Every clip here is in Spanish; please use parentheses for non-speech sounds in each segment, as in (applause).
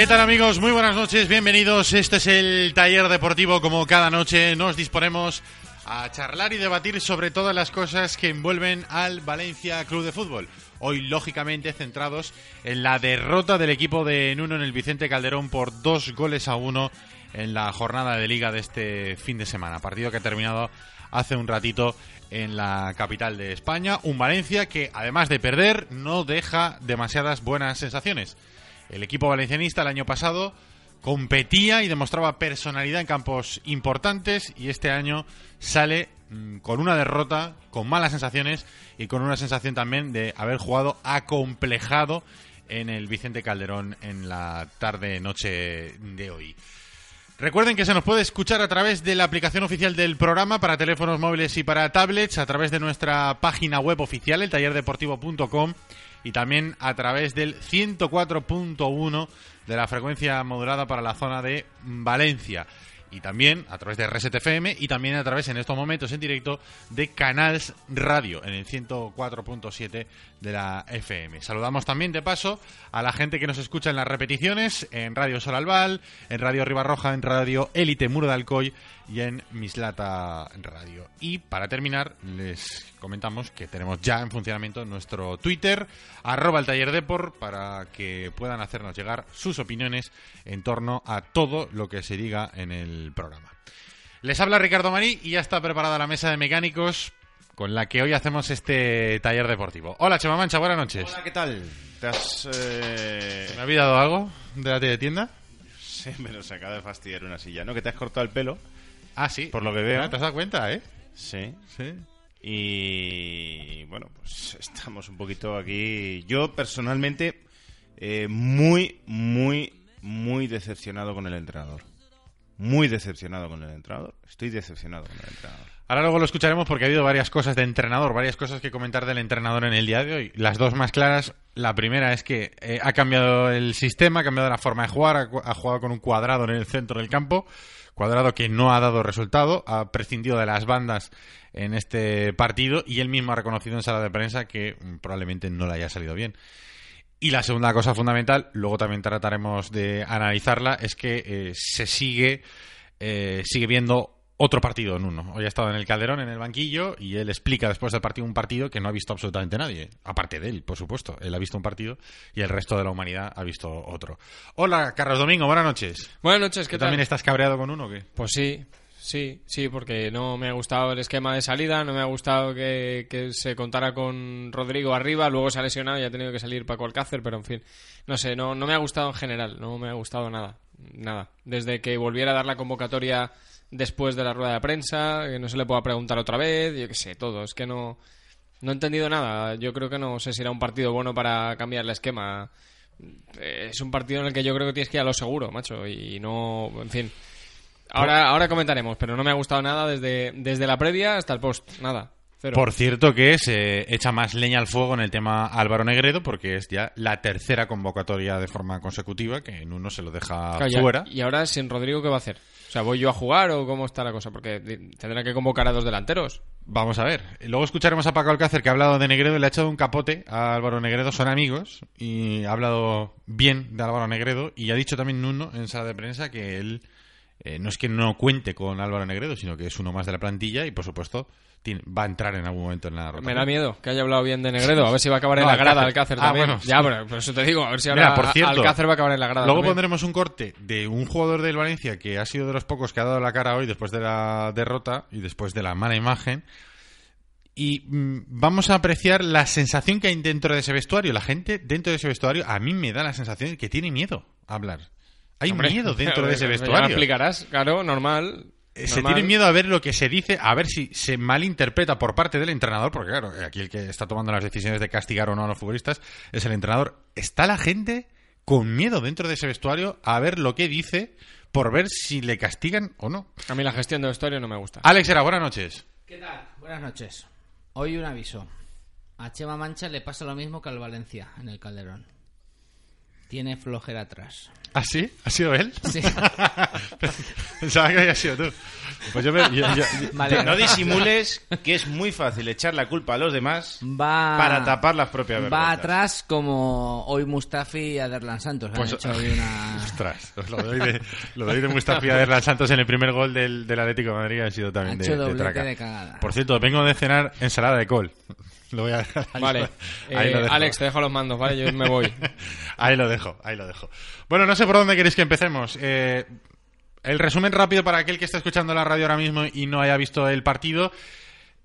¿Qué tal amigos? Muy buenas noches, bienvenidos. Este es el taller deportivo. Como cada noche nos disponemos a charlar y debatir sobre todas las cosas que envuelven al Valencia Club de Fútbol. Hoy, lógicamente, centrados en la derrota del equipo de Nuno en el Vicente Calderón por dos goles a uno en la jornada de liga de este fin de semana. Partido que ha terminado hace un ratito en la capital de España. Un Valencia que, además de perder, no deja demasiadas buenas sensaciones. El equipo valencianista el año pasado competía y demostraba personalidad en campos importantes y este año sale mm, con una derrota, con malas sensaciones y con una sensación también de haber jugado acomplejado en el Vicente Calderón en la tarde-noche de hoy. Recuerden que se nos puede escuchar a través de la aplicación oficial del programa para teléfonos móviles y para tablets, a través de nuestra página web oficial, el tallerdeportivo.com, y también a través del 104.1 de la frecuencia modulada para la zona de Valencia. Y también a través de RSTFM y también a través en estos momentos en directo de Canals Radio en el 104.7 de la FM. Saludamos también de paso a la gente que nos escucha en las repeticiones en Radio Solalval, en Radio Ribarroja, en Radio Élite Muro de Alcoy y en Mislata Radio. Y para terminar, les comentamos que tenemos ya en funcionamiento nuestro Twitter, arroba el taller Depor, para que puedan hacernos llegar sus opiniones en torno a todo lo que se diga en el programa. Les habla Ricardo Marí y ya está preparada la mesa de mecánicos con la que hoy hacemos este taller deportivo. Hola, Chema Mancha, buenas noches. Hola, ¿qué tal? ¿Te has, eh, ¿Me ha olvidado algo de la tienda? Sí, me nos acaba de fastidiar una silla, ¿no? Que te has cortado el pelo. Ah, sí. Por lo que veo. ¿Te has dado cuenta, eh? Sí. Sí. Y bueno, pues estamos un poquito aquí. Yo personalmente eh, muy, muy, muy decepcionado con el entrenador. Muy decepcionado con el entrenador. Estoy decepcionado con el entrenador. Ahora luego lo escucharemos porque ha habido varias cosas de entrenador, varias cosas que comentar del entrenador en el día de hoy. Las dos más claras, la primera es que eh, ha cambiado el sistema, ha cambiado la forma de jugar, ha, ha jugado con un cuadrado en el centro del campo, cuadrado que no ha dado resultado, ha prescindido de las bandas en este partido y él mismo ha reconocido en sala de prensa que mm, probablemente no le haya salido bien. Y la segunda cosa fundamental, luego también trataremos de analizarla, es que eh, se sigue, eh, sigue viendo otro partido en uno. Hoy ha estado en el Calderón, en el banquillo, y él explica después del partido un partido que no ha visto absolutamente nadie. Aparte de él, por supuesto. Él ha visto un partido y el resto de la humanidad ha visto otro. Hola, Carlos Domingo, buenas noches. Buenas noches, ¿qué ¿Tú tal? también estás cabreado con uno o qué? Pues sí, Sí, sí, porque no me ha gustado el esquema de salida, no me ha gustado que, que se contara con Rodrigo arriba, luego se ha lesionado y ha tenido que salir Paco Alcácer, pero en fin, no sé, no, no me ha gustado en general, no me ha gustado nada, nada. Desde que volviera a dar la convocatoria después de la rueda de prensa, que no se le pueda preguntar otra vez, yo qué sé, todo, es que no, no he entendido nada, yo creo que no sé si era un partido bueno para cambiar el esquema. Es un partido en el que yo creo que tienes que ir a lo seguro, macho, y no, en fin. Ahora, ahora comentaremos, pero no me ha gustado nada desde, desde la previa hasta el post. Nada. Cero. Por cierto que se echa más leña al fuego en el tema Álvaro Negredo porque es ya la tercera convocatoria de forma consecutiva que en uno se lo deja Claro, ya- fuera. Y ahora sin Rodrigo, ¿qué va a hacer? O sea, ¿voy yo a jugar o cómo está la cosa? Porque di- tendrá que convocar a dos delanteros. Vamos a ver. Luego escucharemos a Paco Alcácer que ha hablado de Negredo y le ha echado un capote a Álvaro Negredo. Son amigos y ha hablado bien de Álvaro Negredo y ha dicho también Nuno en sala de prensa que él eh, no es que no cuente con Álvaro Negredo, sino que es uno más de la plantilla y por supuesto tiene- va a entrar en algún momento en la rotación. Me da miedo que haya hablado bien de Negredo. A ver si va a acabar en la grada Alcácer. Ah, también. bueno. Ya, pero por eso te digo, a ver si Mira, ahora por cierto, Alcácer va a acabar en la grada Luego también. pondremos un corte de un jugador del Valencia que ha sido de los pocos que ha dado la cara hoy después de la derrota y después de la mala imagen. Y mm, vamos a apreciar la sensación que hay dentro de ese vestuario. La gente dentro de ese vestuario, a mí me da la sensación que tiene miedo a hablar. Hay Hombre, miedo dentro de (laughs) ese ya vestuario. explicarás, claro, normal. Eh, Se tiene miedo a ver lo que se dice, a ver si se malinterpreta por parte del entrenador, porque claro, aquí el que está tomando las decisiones de castigar o no a los futbolistas es el entrenador. Está la gente con miedo dentro de ese vestuario a ver lo que dice por ver si le castigan o no. A mí la gestión de vestuario no me gusta. Alex era buenas noches. ¿Qué tal? Buenas noches. Hoy un aviso. A Chema Mancha le pasa lo mismo que al Valencia en el Calderón. Tiene flojera atrás. ¿Ah, sí? ¿Ha sido él? Sí. (laughs) Pensaba que había sido tú. Pues yo me... yo- yo- Vale. No disimules que es muy fácil echar la culpa a los demás Va para tapar las propias Va vergüenzas. atrás como hoy Mustafi y Aderlan Santos. Han Pues- hecho hoy una... (laughs) Ostras, lo de hoy de, lo de, Mustafi y Aderlan Santos en el primer gol del, del Atlético de Madrid ha sido también Ha de, hecho de doblete traca. de cagada. Por cierto, vengo de cenar ensalada de col. Lo voy a dejar ahí. Vale. (laughs) Ahí Eh, lo dejo. Alex, te dejo los mandos, ¿vale? Yo me voy. (laughs) Ahí lo dejo, ahí lo dejo. Bueno, no sé por dónde queréis que empecemos. Eh, el resumen rápido para aquel que está escuchando la radio ahora mismo y no haya visto el partido.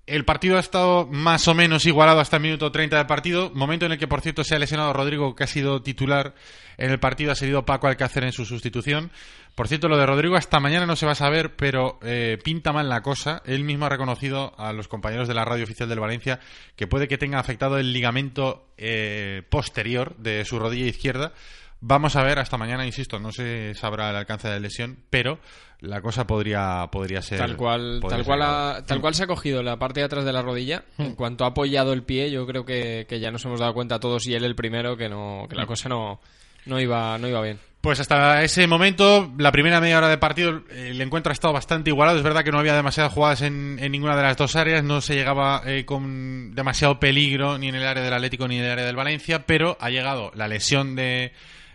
El partido ha estado más o menos igualado hasta el minuto 30 del partido, momento en el que, por cierto, se ha lesionado Rodrigo, que ha sido titular en el partido, ha sido Paco Alcácer en su sustitución. Por cierto, lo de Rodrigo hasta mañana no se va a saber, pero eh, pinta mal la cosa. Él mismo ha reconocido a los compañeros de la radio oficial del Valencia que puede que tenga afectado el ligamento eh, posterior de su rodilla izquierda. Vamos a ver hasta mañana, insisto, no se sabrá el alcance de la lesión, pero la cosa podría, podría ser. Tal cual, tal cual, ha- tal cual se ha cogido la parte de atrás de la rodilla. Hmm. En cuanto ha apoyado el pie, yo creo que, que ya nos hemos dado cuenta todos y él el primero que no, que Hmm. la cosa no, no iba, no iba bien. Pues hasta ese momento, la primera media hora de partido, el encuentro ha estado bastante igualado. Es verdad que no había demasiadas jugadas en, en ninguna de las dos áreas, no se llegaba eh, con demasiado peligro ni en el área del Atlético ni en el área del Valencia, pero ha llegado la lesión de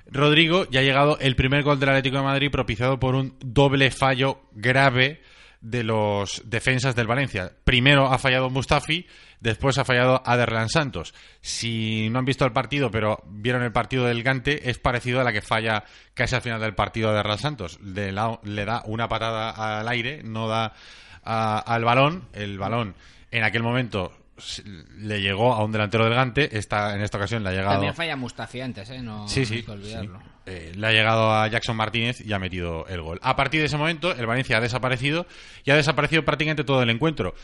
Rodrigo y ha llegado el primer gol del Atlético de Madrid propiciado por un doble fallo grave de los defensas del Valencia. Primero ha fallado Mustafi, después ha fallado Aderlan Santos. Si no han visto el partido, pero vieron el partido del Gante, es parecido a la que falla casi al final del partido de Aderlan Santos. Le, le da una patada al aire, no da a- al balón. El balón en aquel momento le llegó a un delantero del Gante. Esta, en esta ocasión le ha llegado. También falla Mustafi antes, ¿eh? No, Sí, sí. hay que olvidarlo. sí. Eh, le ha llegado a Jackson Martínez y ha metido el gol. A partir de ese momento, el Valencia ha desaparecido y ha desaparecido prácticamente todo el encuentro.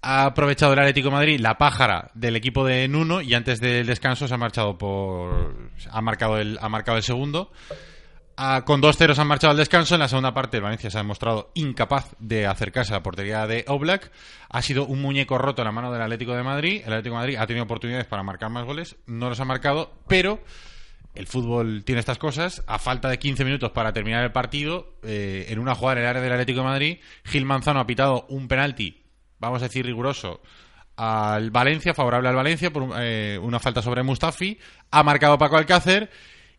Ha aprovechado el Atlético de Madrid la pájara del equipo de Nuno y antes del descanso se ha marchado por. ha marcado el, ha marcado el segundo. Con 2-0 se han marchado al descanso. En la segunda parte, el Valencia se ha demostrado incapaz de acercarse a la portería de Oblak. Ha sido un muñeco roto en la mano del Atlético de Madrid. El Atlético de Madrid ha tenido oportunidades para marcar más goles. No los ha marcado, pero el fútbol tiene estas cosas. A falta de 15 minutos para terminar el partido, eh, en una jugada en el área del Atlético de Madrid, Gil Manzano ha pitado un penalti, vamos a decir riguroso, al Valencia, favorable al Valencia, por eh, una falta sobre Mustafi. Ha marcado Paco Alcácer.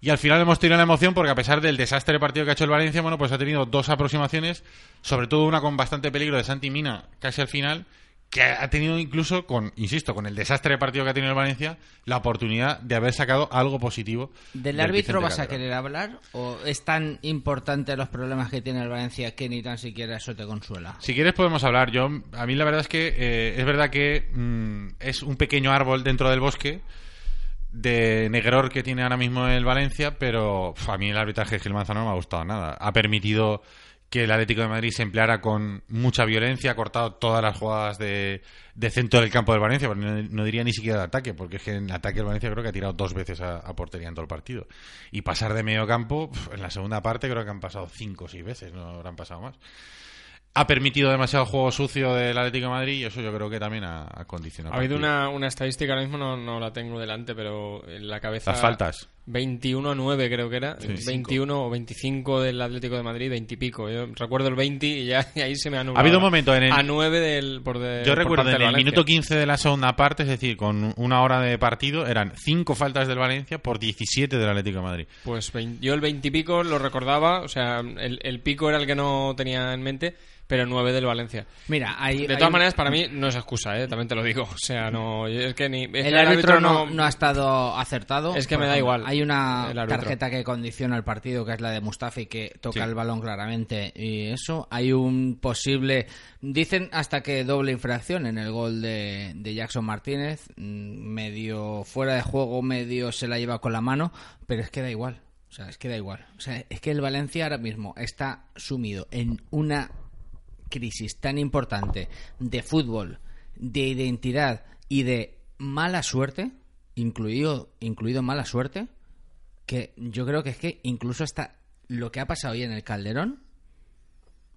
Y al final hemos tenido la emoción porque a pesar del desastre de partido que ha hecho el Valencia, bueno, pues ha tenido dos aproximaciones, sobre todo una con bastante peligro de Santi Mina casi al final, que ha tenido incluso con, insisto, con el desastre de partido que ha tenido el Valencia, la oportunidad de haber sacado algo positivo. ¿Del árbitro vas a querer hablar? ¿O es tan importante los problemas que tiene el Valencia que ni tan siquiera eso te consuela? Si quieres podemos hablar. Yo, a mí la verdad es que eh, es verdad que mm, es un pequeño árbol dentro del bosque de negror que tiene ahora mismo el Valencia, pero a mí el arbitraje de Gil Manzano no me ha gustado nada. Ha permitido que el Atlético de Madrid se empleara con mucha violencia, ha cortado todas las jugadas de, centro del campo del Valencia, pero no, diría ni siquiera de ataque, porque es que en ataque el Valencia creo que ha tirado dos veces a, portería en todo el partido. Y pasar de medio campo, en la segunda parte creo que han pasado cinco o seis veces, no habrán pasado más ha permitido demasiado juego sucio del Atlético de Madrid y eso yo creo que también ha, ha condicionado. Ha habido una, una estadística, ahora mismo no, no la tengo delante, pero en la cabeza... Las faltas. 21-9 creo que era. Sí. 21 o 25 del Atlético de Madrid, 20 y pico. Yo recuerdo el 20 y ya (laughs) y ahí se me ha anulado. Ha habido un momento en el- A 9 del, por de, Yo por recuerdo parte en el Valencia. minuto 15 de la segunda parte, es decir, con una hora de partido, eran cinco faltas del Valencia por 17 del Atlético de Madrid. Pues yo el 20 y pico lo recordaba, o sea, el, el pico era el que no tenía en mente, pero 9 del Valencia. Mira, hay, De hay todas un- maneras, para mí no es excusa, ¿eh? también te lo digo. (laughs) O sea, no. Es que ni. es que el árbitro no, no ha estado acertado. Es que me da igual Hay una tarjeta que condiciona el partido, que es la de Mustafi, que toca Sí. el balón claramente. Y eso, hay un posible. Dicen hasta que doble infracción en el gol de, de Jackson Martínez. mm, Medio fuera de juego, medio se la lleva con la mano. Pero es que da igual. O sea, es que da igual. O sea, es que el Valencia ahora mismo está sumido en una crisis tan importante de fútbol, de identidad y de mala suerte, incluido, incluido mala suerte, que yo creo que es que incluso hasta lo que ha pasado hoy en el Calderón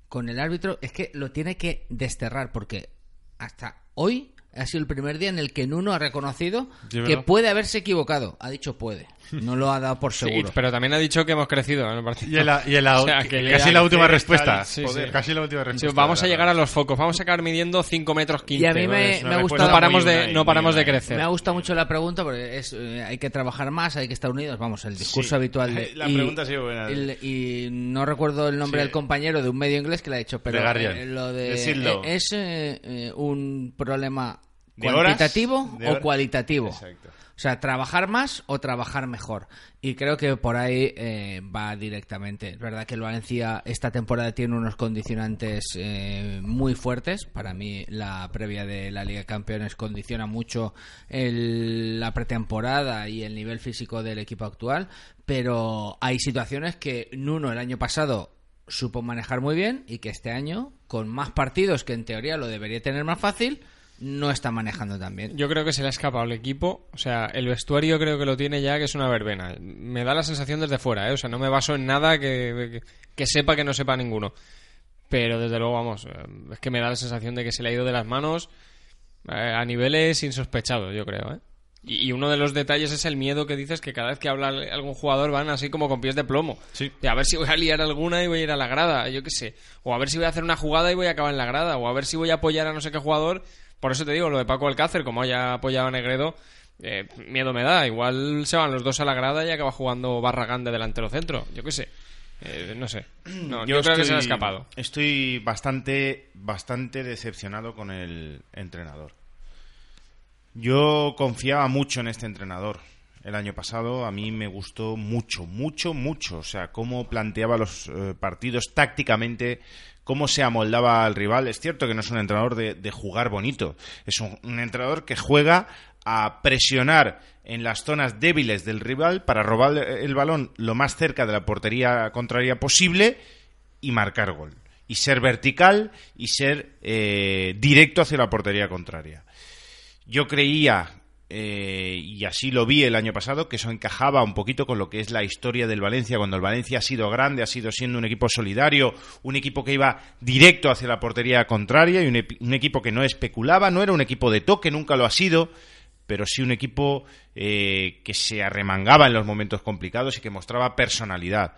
con el árbitro es que lo tiene que desterrar porque hasta hoy ha sido el primer día en el que Nuno ha reconocido Sí, que puede haberse equivocado. Ha dicho puede. No lo ha dado por (laughs) Sí, seguro. pero también ha dicho que hemos crecido en el partido. Y en la, y en la- (laughs) O sea, que casi la última respuesta. está- sí, Joder, sí. Casi la última Sí, respuesta. vamos a llegar a los focos, vamos a acabar midiendo 5 metros 15. Y a mí me- me ha gustado- No paramos de, Unai, no paramos muy de Unai. crecer. Me ha gustado mucho la pregunta porque es, eh, hay que trabajar más, hay que estar unidos. Vamos, el discurso Sí. habitual de. La pregunta ha sido buena. el- y no recuerdo el nombre Sí. del compañero de un medio inglés que le ha dicho, pero eh, lo de. Eh, ¿Es eh, eh, un problema ¿De horas? cuantitativo ¿De o horas? cualitativo? Exacto. O sea, trabajar más o trabajar mejor. Y creo que por ahí eh, va directamente. Es verdad que el Valencia esta temporada tiene unos condicionantes eh, muy fuertes. Para mí la previa de la Liga de Campeones condiciona mucho el- la pretemporada y el nivel físico del equipo actual. Pero hay situaciones que Nuno el año pasado supo manejar muy bien y que este año, con más partidos que en teoría lo debería tener más fácil, no está manejando tan bien. Yo creo que se le ha escapado el equipo. O sea, el vestuario creo que lo tiene ya, que es una verbena. Me da la sensación desde fuera, ¿eh? O sea, no me baso en nada que, que, que sepa que no sepa ninguno. Pero desde luego, vamos, eh, es que me da la sensación de que se le ha ido de las manos eh, a niveles insospechados, yo creo, ¿eh? Y, y uno de los detalles es el miedo que dices que cada vez que habla algún jugador van así como con pies de plomo. Sí. De a ver si voy a liar alguna y voy a ir a la grada, yo qué sé. O a ver si voy a hacer una jugada y voy a acabar en la grada. O a ver si voy a apoyar a no sé qué jugador. Por eso te digo, lo de Paco Alcácer, como haya apoyado a Negredo, eh, miedo me da. Igual se van los dos a la grada y acaba jugando Barragán de delantero centro. Yo qué sé. Eh, no sé. No, yo, creo que se ha escapado. Estoy bastante, bastante decepcionado con el entrenador. Yo confiaba mucho en este entrenador. El año pasado a mí me gustó mucho, mucho, mucho. O sea, cómo planteaba los eh, partidos tácticamente, cómo se amoldaba al rival. Es cierto que no es un entrenador de, de jugar bonito. Es un, entrenador que juega a presionar en las zonas débiles del rival para robar el balón lo más cerca de la portería contraria posible y marcar gol. Y ser vertical y ser eh, directo hacia la portería contraria. Yo creía, eh, y así lo vi el año pasado, que eso encajaba un poquito con lo que es la historia del Valencia, cuando el Valencia ha sido grande, ha sido siendo un equipo solidario, un equipo que iba directo hacia la portería contraria y un, un equipo que no especulaba, no era un equipo de toque, nunca lo ha sido, pero sí un equipo eh, que se arremangaba en los momentos complicados y que mostraba personalidad.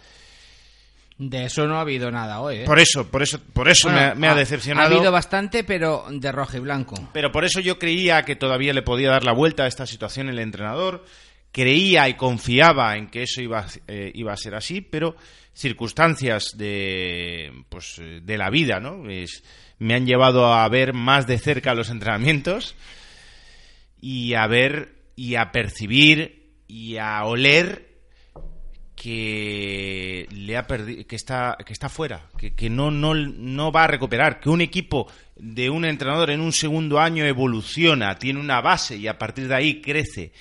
De eso no ha habido nada hoy, ¿eh? Por eso, por eso, por eso me, ha- me ha ha- decepcionado. Ha habido bastante, pero de rojo y blanco. Pero por eso yo creía que todavía le podía dar la vuelta a esta situación el entrenador. Creía y confiaba en que eso iba, a- eh, iba a ser así, pero circunstancias de, pues, eh, de la vida, ¿no? Es- me han llevado a ver más de cerca los entrenamientos y a ver y a percibir y a oler que le ha perdido que está que está fuera que, que no, no no va a recuperar que un equipo de un entrenador en un segundo año evoluciona tiene una base y a partir de ahí crece.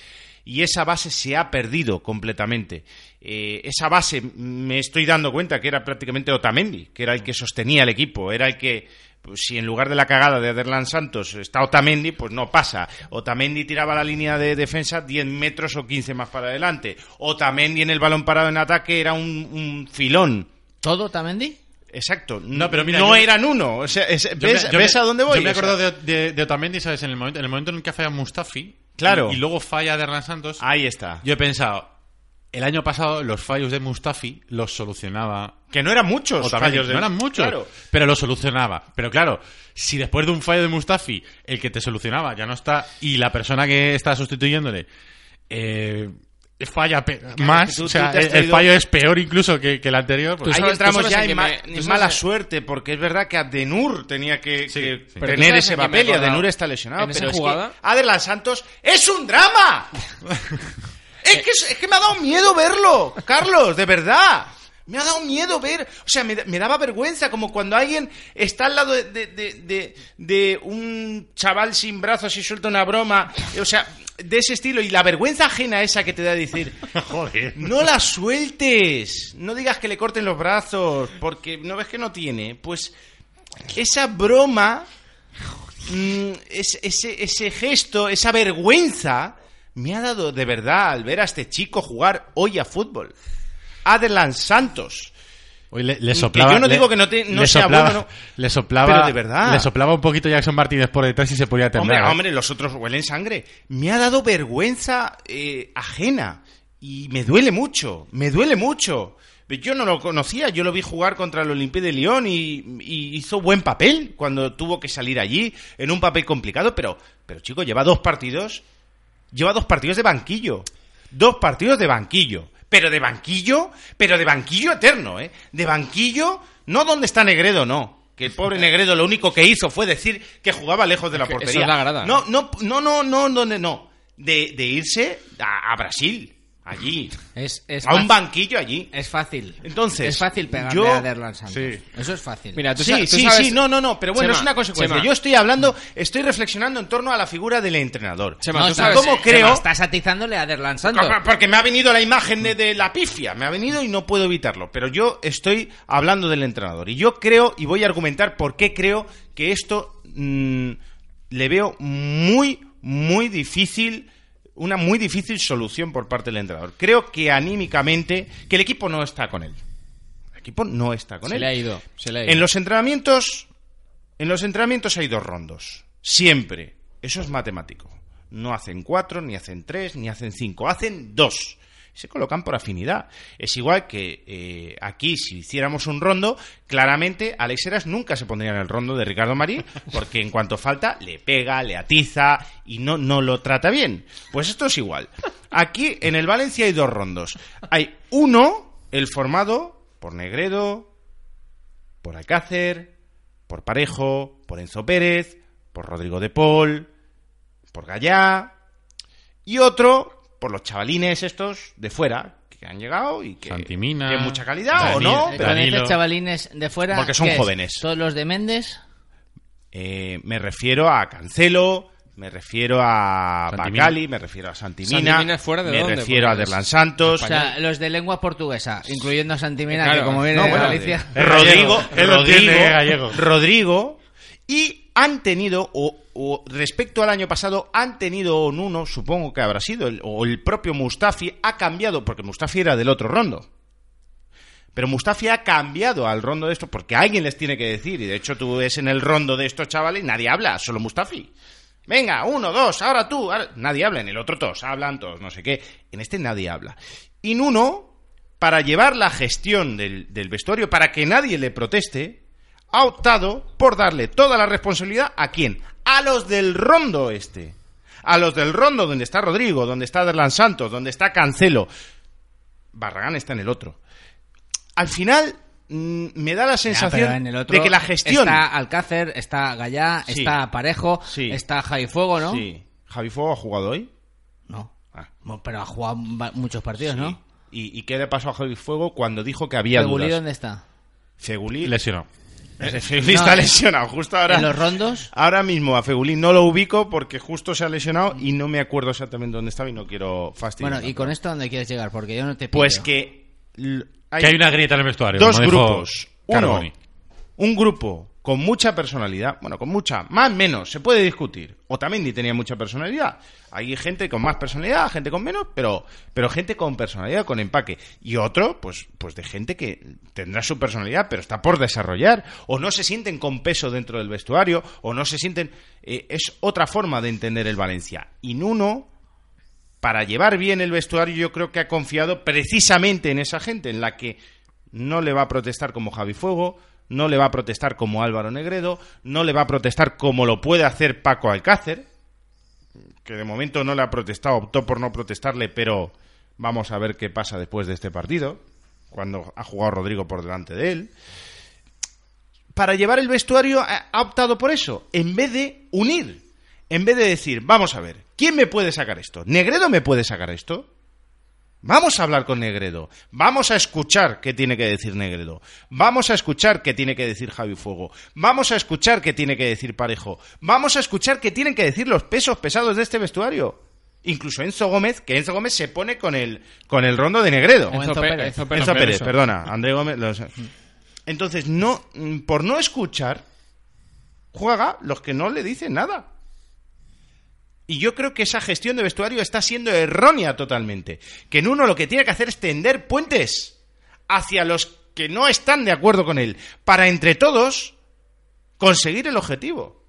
Y esa base se ha perdido completamente. Eh, esa base me estoy dando cuenta que era prácticamente Otamendi que era el que sostenía el equipo era el que si en lugar de la cagada de Aderlan Santos está Otamendi, pues no pasa. Otamendi tiraba la línea de defensa 10 metros o 15 más para adelante. Otamendi en el balón parado en ataque era un, un filón. ¿Todo, Tamendi? Exacto. No, pero mira, no yo- eran uno. O sea, es- ¿ves, me- yo ves me- a dónde voy? Yo me O sea, acuerdo de, de, de Otamendi, ¿sabes? En el momento en el momento en el que falla Mustafi Claro. y, y luego falla Derlan Santos, Ahí está. yo he pensado, el año pasado los fallos de Mustafi los solucionaba Que no eran muchos fallos de- No eran muchos, Claro. pero lo solucionaba. Pero claro, si después de un fallo de Mustafi el que te solucionaba ya no está y la persona que está sustituyéndole eh, falla pe- más, tú- o sea, el, traído- fallo es peor incluso que, que el anterior. pues- Ahí sabes- entramos ya en en, que ma- me- en tú sabes mala suerte, porque es verdad que Abdenur tenía que, Sí, que sí. Pero tú tener ese papel y. Abdenur está lesionado. En esa pero es jugada- que Adelan Santos es un drama. (laughs) es, que, es que me ha dado miedo verlo, Carlos, de verdad. Me ha dado miedo ver, o sea, me, me daba vergüenza, como cuando alguien está al lado de, de- de- de- de un chaval sin brazos y suelta una broma, o sea, de ese estilo, y la vergüenza ajena esa que te da decir, (laughs) Joder. no la sueltes. No digas que le corten los brazos, porque no ves que no tiene. Pues esa broma, mm, es- ese, ese gesto, esa vergüenza, me ha dado de verdad al ver a este chico jugar hoy a fútbol. Adelan Santos. Hoy le, le Que soplaba, yo no le- digo que no te- no le sea soplaba, bueno, no. Le soplaba, Pero de verdad. Le soplaba un poquito Jackson Martínez por detrás y se podía temblar. hombre, los otros huelen sangre. Me ha dado vergüenza eh, ajena. Y me duele mucho, me duele mucho. Yo no lo conocía, yo lo vi jugar contra el Olympique de Lyon y, y hizo buen papel cuando tuvo que salir allí, en un papel complicado, pero, pero chico, lleva dos partidos, lleva dos partidos de banquillo. Dos partidos de banquillo. Pero de banquillo, pero de banquillo eterno, ¿eh? De banquillo, no donde está Negredo, no. Que el pobre Negredo lo único que hizo fue decir que jugaba lejos de la que eso portería. es la grada. No, no, no, no, no, donde no. De, de irse a, a Brasil, allí. Es, es a un banquillo allí. Es fácil. Entonces, es fácil pegarle yo- a Derlan Santos. Sí. Eso es fácil. Mira, tú sí, sa- tú sí, sabes- sí, no, no, no, pero bueno, Chema, es una consecuencia. Chema. Yo estoy hablando, estoy reflexionando en torno a la figura del entrenador. Chema, no, tú estás- sabes- ¿Cómo Chema, creo? Estás atizándole a Derlan Santos. Porque me ha venido la imagen de, de la pifia, me ha venido y no puedo evitarlo. Pero yo estoy hablando del entrenador. Y yo creo, y voy a argumentar por qué creo que esto mm, le veo muy, muy difícil, una muy difícil solución por parte del entrenador. Creo que anímicamente, que el equipo no está con él. El equipo no está con Se él. le ha ido, se le ha ido. En los entrenamientos, en los entrenamientos hay dos rondos. Siempre. Eso es matemático. No hacen cuatro, ni hacen tres, ni hacen cinco. Hacen dos. Se colocan por afinidad. Es igual que eh, aquí, si hiciéramos un rondo, claramente Alex Heras nunca se pondría en el rondo de Ricardo Marí, (laughs) porque en cuanto falta, le pega, le atiza y no, no lo trata bien. Pues esto es igual. Aquí en el Valencia hay dos rondos. Hay uno, el formado por Negredo, por Alcácer, por Parejo, por Enzo Pérez, por Rodrigo de Paul, por Gallá, y otro por los chavalines estos de fuera, que han llegado y que Santimina, tienen mucha calidad o no, Eh, pero Danilo. estos chavalines de fuera. Porque son jóvenes. Todos los de Méndez. eh, me refiero a Cancelo, me refiero a Santimina. Bacali, me refiero a Santimina, Santimina fuera de me dónde, refiero a Derlan Santos, O sea, los de lengua portuguesa, incluyendo a Santimina, Claro. que como viene No, de bueno, Galicia. Es Rodrigo, Rodrigo. Rodrigo, y han tenido, o, o respecto al año pasado, han tenido en uno, supongo que habrá sido, el- o el propio Mustafi ha cambiado, porque Mustafi era del otro rondo. Pero Mustafi ha cambiado al rondo de esto porque alguien les tiene que decir. Y de hecho, tú ves en el rondo de estos chavales, nadie habla, solo Mustafi. Venga, uno, dos, ahora tú. Nadie habla. En el otro todos hablan, todos no sé qué. En este nadie habla. Y Nuno, para llevar la gestión del, del vestuario, para que nadie le proteste, ha optado por darle toda la responsabilidad a quién? A los del rondo este. A los del rondo donde está Rodrigo, donde está Derlan Santos, donde está Cancelo. Barragán está en el otro. al final mm, me da la sensación en el otro de que la gestión... Está Alcácer. Está Gallá, Sí. está Parejo, Sí. está Javi Fuego, ¿no? Sí. ¿Javi Fuego ha jugado hoy? No. Ah. Pero ha jugado muchos partidos, Sí. ¿no? ¿Y, y qué le pasó a Javi Fuego cuando dijo que había ¿Fegulí dudas? dónde está? Fegulí... Lesionado. Eh, Fegulí está No, eh, lesionado justo ahora. ¿En los rondos? Ahora mismo a Fegulí no lo ubico porque justo se ha lesionado y no me acuerdo exactamente dónde estaba y no quiero fastidiar. Bueno, ¿y con esto dónde quieres llegar? Porque yo no te pillo. Pues que... Que hay una grieta en el vestuario. dos grupos. Uno, un grupo con mucha personalidad, bueno, con mucha, más menos, se puede discutir. Otamendi tenía mucha personalidad. Hay gente con más personalidad, gente con menos, pero, pero gente con personalidad, con empaque. Y otro, pues, pues de gente que tendrá su personalidad, pero está por desarrollar. O no se sienten con peso dentro del vestuario, o no se sienten. eh, es otra forma de entender el Valencia. Y Nuno, para llevar bien el vestuario, yo creo que ha confiado precisamente en esa gente, en la que no le va a protestar como Javi Fuego, no le va a protestar como Álvaro Negredo, no le va a protestar como lo puede hacer Paco Alcácer, que de momento no le ha protestado, optó por no protestarle, pero vamos a ver qué pasa después de este partido, cuando ha jugado Rodrigo por delante de él. Para llevar el vestuario ha ha optado por eso, en vez de unir, en vez de decir, vamos a ver, ¿quién me puede sacar esto? ¿Negredo me puede sacar esto? Vamos a hablar con Negredo. Vamos a escuchar qué tiene que decir Negredo. Vamos a escuchar qué tiene que decir Javi Fuego. Vamos a escuchar qué tiene que decir Parejo. Vamos a escuchar qué tienen que decir los pesos pesados de este vestuario. Incluso Enzo Gómez, que Enzo Gómez se pone con el, con el rondo de Negredo. O Enzo Pérez. Enzo Pérez. Enzo Pérez, eso. perdona. André Gómez. Entonces, no, por no escuchar, juega los que no le dicen nada. Y yo creo que esa gestión de vestuario está siendo errónea totalmente. Que en uno lo que tiene que hacer es tender puentes hacia los que no están de acuerdo con él, para entre todos conseguir el objetivo.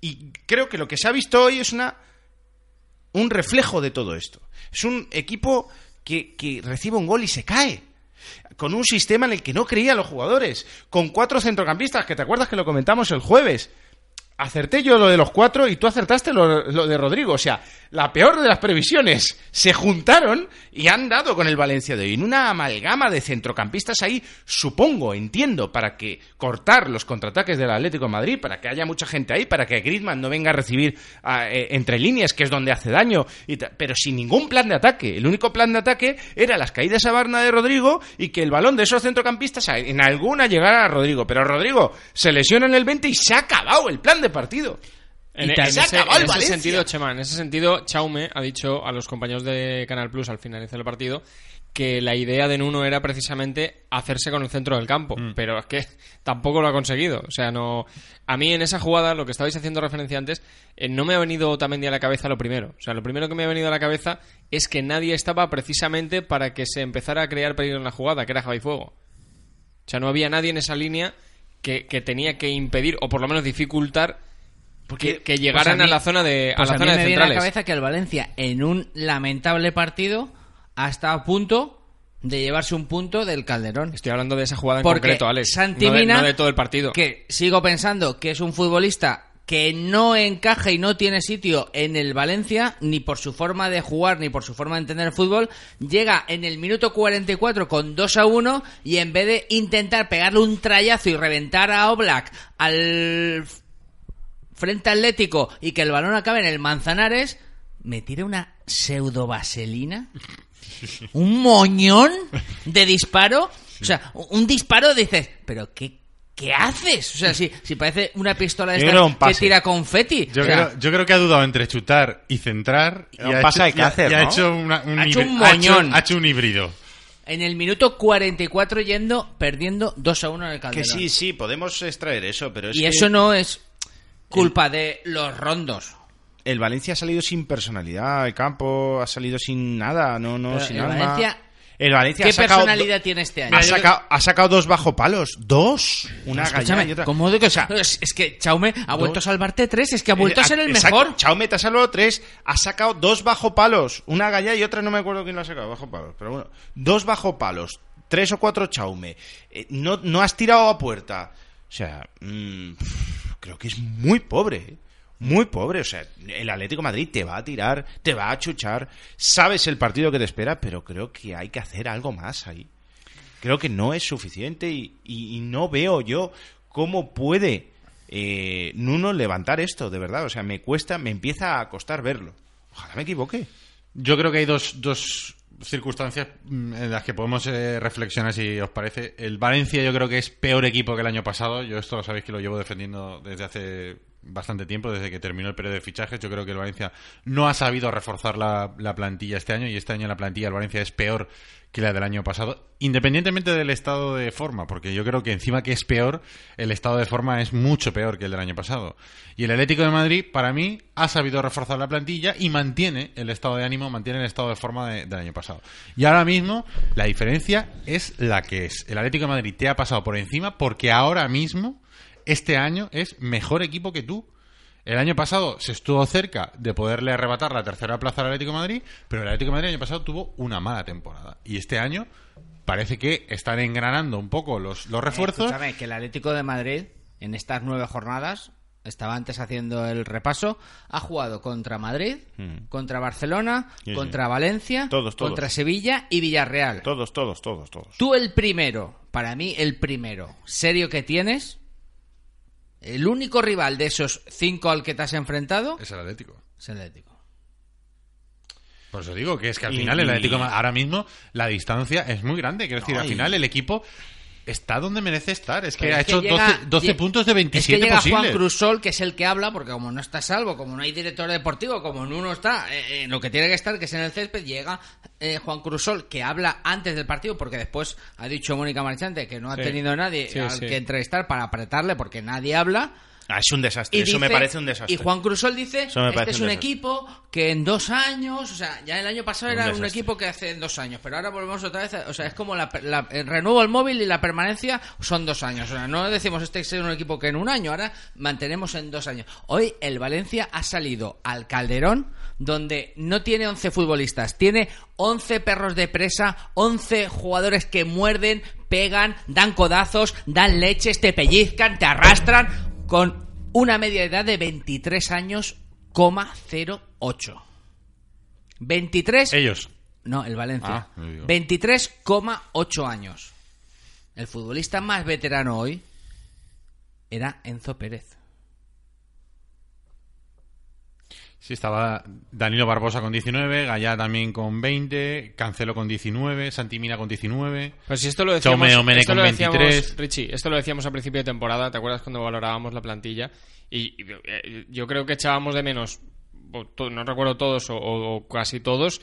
Y creo que lo que se ha visto hoy es una un reflejo de todo esto. Es un equipo que, recibe un gol y se cae. Con un sistema en el que no creían los jugadores. Con cuatro centrocampistas, que te acuerdas que lo comentamos el jueves. Acerté yo lo de los cuatro y tú acertaste lo, de Rodrigo. O sea, la peor de las previsiones. Se juntaron y han dado con el Valencia de hoy. En una amalgama de centrocampistas ahí, supongo, entiendo, para que cortar los contraataques del Atlético de Madrid, para que haya mucha gente ahí, para que Griezmann no venga a recibir eh, entre líneas, que es donde hace daño, y pero sin ningún plan de ataque. El único plan de ataque era las caídas a Barna de Rodrigo y que el balón de esos centrocampistas en alguna llegara a Rodrigo. Pero Rodrigo se lesiona en el 20 y se ha acabado el plan de partido. En, Y en ese, en ese sentido, Chema, en ese sentido, Chaume ha dicho a los compañeros de Canal Plus al finalizar el partido que la idea de Nuno era precisamente hacerse con el centro del campo, Mm. pero es que tampoco lo ha conseguido. O sea, no. A mí en esa jugada, lo que estabais haciendo referencia antes, eh, no me ha venido Otamendi a la cabeza lo primero. O sea, lo primero que me ha venido a la cabeza es que nadie estaba precisamente para que se empezara a crear peligro en la jugada, que era Javi Fuego. O sea, no había nadie en esa línea que, que tenía que impedir, o por lo menos dificultar, que, que llegaran Pues a a, la zona de, Pues a la a mí zona me de viene a la centrales. cabeza que el Valencia, en un lamentable partido, ha estado a punto de llevarse un punto del Calderón. Estoy hablando de esa jugada en Porque concreto, Alex. Santi no, de, no de todo el partido. que sigo pensando que es un futbolista que no encaja y no tiene sitio en el Valencia, ni por su forma de jugar, ni por su forma de entender el fútbol, llega en el minuto 44 con 2 a 1 y en vez de intentar pegarle un trayazo y reventar a Oblak al frente atlético y que el balón acabe en el Manzanares, me tira una pseudo vaselina, un moñón de disparo, o sea, un disparo dices, pero qué ¿Qué haces? O sea, si, si parece una pistola de un que tira confeti. Yo, O sea, creo, yo creo que ha dudado entre chutar y centrar. Y Un ha hecho, hay que y ha- hacer, y ha ¿no? hecho, una- un, Ha hecho ha hecho- moñón. ha hecho un híbrido. En el minuto 44 yendo, perdiendo 2 a 1 en el Que Calderón. sí, sí, podemos extraer eso, pero es y que eso no es culpa de los rondos. el Valencia ha salido sin personalidad, el campo ha salido sin nada, no, no, Pero sin el alma. Valencia, el Valencia ¿Qué ha sacado personalidad tiene este año? Ha sacado, ha sacado dos bajo palos. ¿Dos? Una Escúchame, gallina y otra. ¿cómo de que- O sea, (laughs) es, es que Chaume ha vuelto a salvarte tres, es que ha vuelto eh, a ser el exacto, mejor. Chaume te ha salvado tres. Ha sacado dos bajo palos. Una galla y otra no me acuerdo quién lo ha sacado bajo palos. Pero bueno, dos bajo palos. Tres o cuatro Chaume. Eh, no, no has tirado a puerta. O sea, mm, creo que es muy pobre. Muy pobre. O sea, el Atlético de Madrid te va a tirar, te va a chuchar. Sabes el partido que te espera, pero creo que hay que hacer algo más ahí. creo que no es suficiente y, y- y no veo yo cómo puede eh, Nuno levantar esto, de verdad. O sea, me cuesta, me empieza a costar verlo. Ojalá me equivoque. Yo creo que hay dos, dos circunstancias mm, en las que podemos eh, reflexionar si os parece. El Valencia yo creo que es peor equipo que el año pasado. Yo esto lo sabéis que lo llevo defendiendo desde hace bastante tiempo, desde que terminó el periodo de fichajes. Yo creo que el Valencia no ha sabido reforzar la, la plantilla este año y este año la plantilla del Valencia es peor que la del año pasado, independientemente del estado de forma, porque yo creo que encima que es peor, el estado de forma es mucho peor que el del año pasado. Y el Atlético de Madrid, para mí, ha sabido reforzar la plantilla y mantiene el estado de ánimo, mantiene el estado de forma de- del año pasado. Y ahora mismo, la diferencia es la que es. El Atlético de Madrid te ha pasado por encima porque ahora mismo, este año, es mejor equipo que tú. El año pasado se estuvo cerca de poderle arrebatar la tercera plaza al Atlético de Madrid, pero el Atlético de Madrid el año pasado tuvo una mala temporada. Y este año parece que están engranando un poco los, los refuerzos. Escúchame, que el Atlético de Madrid, en estas nueve jornadas, estaba antes haciendo el repaso, ha jugado contra Madrid, Mm. contra Barcelona, Sí, sí. contra Valencia, Todos, todos. contra Sevilla y Villarreal. Todos, todos, todos, todos. Tú el primero, para mí el primero, serio que tienes, el único rival de esos cinco al que te has enfrentado Es el Atlético. es el Atlético. Por eso digo que es que al Y- final el Atlético ahora mismo la distancia es muy grande. Quiero decir, No, al y- final el equipo está donde merece estar. Es que Pero ha es que hecho llega- 12, 12 lle- puntos de Es 27 que llega posibles. Juan Cruzol, que es el que habla, porque como no está salvo, como no hay director deportivo, como en uno está eh, en lo que tiene que estar, que es en el césped, llega eh, Juan Cruzol, que habla antes del partido, porque después ha dicho Mónica Marchante que no ha Sí. tenido nadie Sí, al sí. que entrevistar para apretarle, porque nadie habla. Ah, es un desastre. Y Eso me parece un desastre. Y Juan Cruzol dice, este es un equipo que en dos años, o sea, ya el año pasado Un era un equipo que hace dos años, pero ahora volvemos otra vez, a- o sea, es como la, la- el renuevo el móvil y la permanencia son dos años, o sea, no decimos este es un equipo que en un año, ahora mantenemos en dos años. Hoy el Valencia ha salido al Calderón, donde no tiene 11 futbolistas, tiene 11 perros de presa, 11 jugadores que muerden, pegan, dan codazos, dan leches, te pellizcan, te arrastran, con una media edad de 23 años, coma 08. 23. Ellos. No, el Valencia. Ah, lo digo. 23,8 años. El futbolista más veterano hoy era Enzo Pérez. Sí, estaba Danilo Barbosa con 19, Gallá también con 20, Cancelo con 19, Santimina con 19. Pues si esto lo decíamos, esto con lo decíamos, 23. Richie, esto lo decíamos a principio de temporada, ¿te acuerdas cuando valorábamos la plantilla? Y, y, eh, yo creo que echábamos de menos, no recuerdo todos o, o- o casi todos,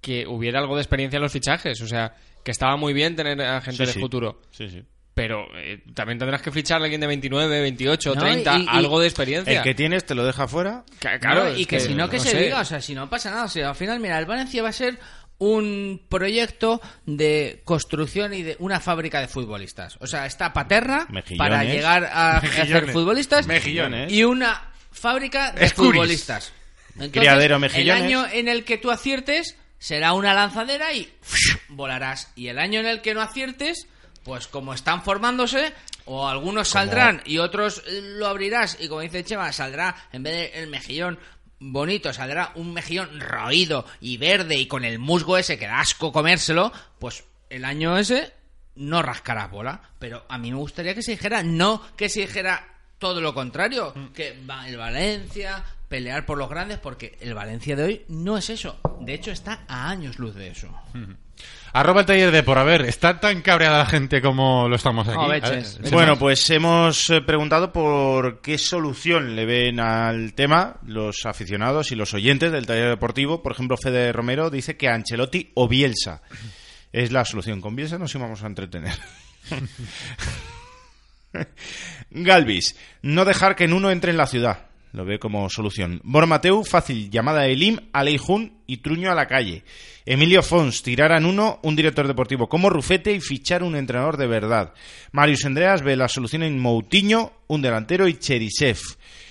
que hubiera algo de experiencia en los fichajes. O sea, que estaba muy bien tener a gente Sí, de sí. futuro. Sí, sí. Pero eh, también tendrás que fichar a alguien de 29, 28, No, 30, y- y- algo de experiencia. El que tienes te lo deja fuera. Claro, y que, si no, que se sé. diga, o sea, si no pasa nada. O sea, al final, mira, el Valencia va a ser un proyecto de construcción y de una fábrica de futbolistas. O sea, está Paterna Mejillones. para llegar a hacer Mejillones. futbolistas Mejillones. y una fábrica de Escuris. futbolistas. Entonces, Criadero el mejillones. año en el que tú aciertes será una lanzadera y volarás. Y el año en el que no aciertes, pues como están formándose, o algunos saldrán y otros lo abrirás. Y como dice Chema, saldrá, en vez de el mejillón bonito, saldrá un mejillón roído y verde y con el musgo ese que da asco comérselo, pues el año ese no rascarás bola. Pero a mí me gustaría que se dijera, no que se dijera todo lo contrario, que va el Valencia pelear por los grandes, porque el Valencia de hoy no es eso. De hecho, está a años luz de eso. Arroba el taller de por haber. ¿Está tan cabreada la gente como lo estamos aquí? No, A ver, veches. ¿qué Bueno, pues hemos eh, preguntado por qué solución le ven al tema los aficionados y los oyentes del taller deportivo. Por ejemplo, Fede Romero dice que Ancelotti o Bielsa es la solución. Con Bielsa nos íbamos a entretener. (laughs) (laughs) Galvis, no dejar que Nuno entre en la ciudad. Lo ve como solución. Bormateu, fácil, llamada a Elim, Aleijun y Truño a la calle. Emilio Fons, tirar a Nuno, un director deportivo como Rufete y fichar un entrenador de verdad. Marius Andreas ve la solución en Moutinho, un delantero y Cherisev.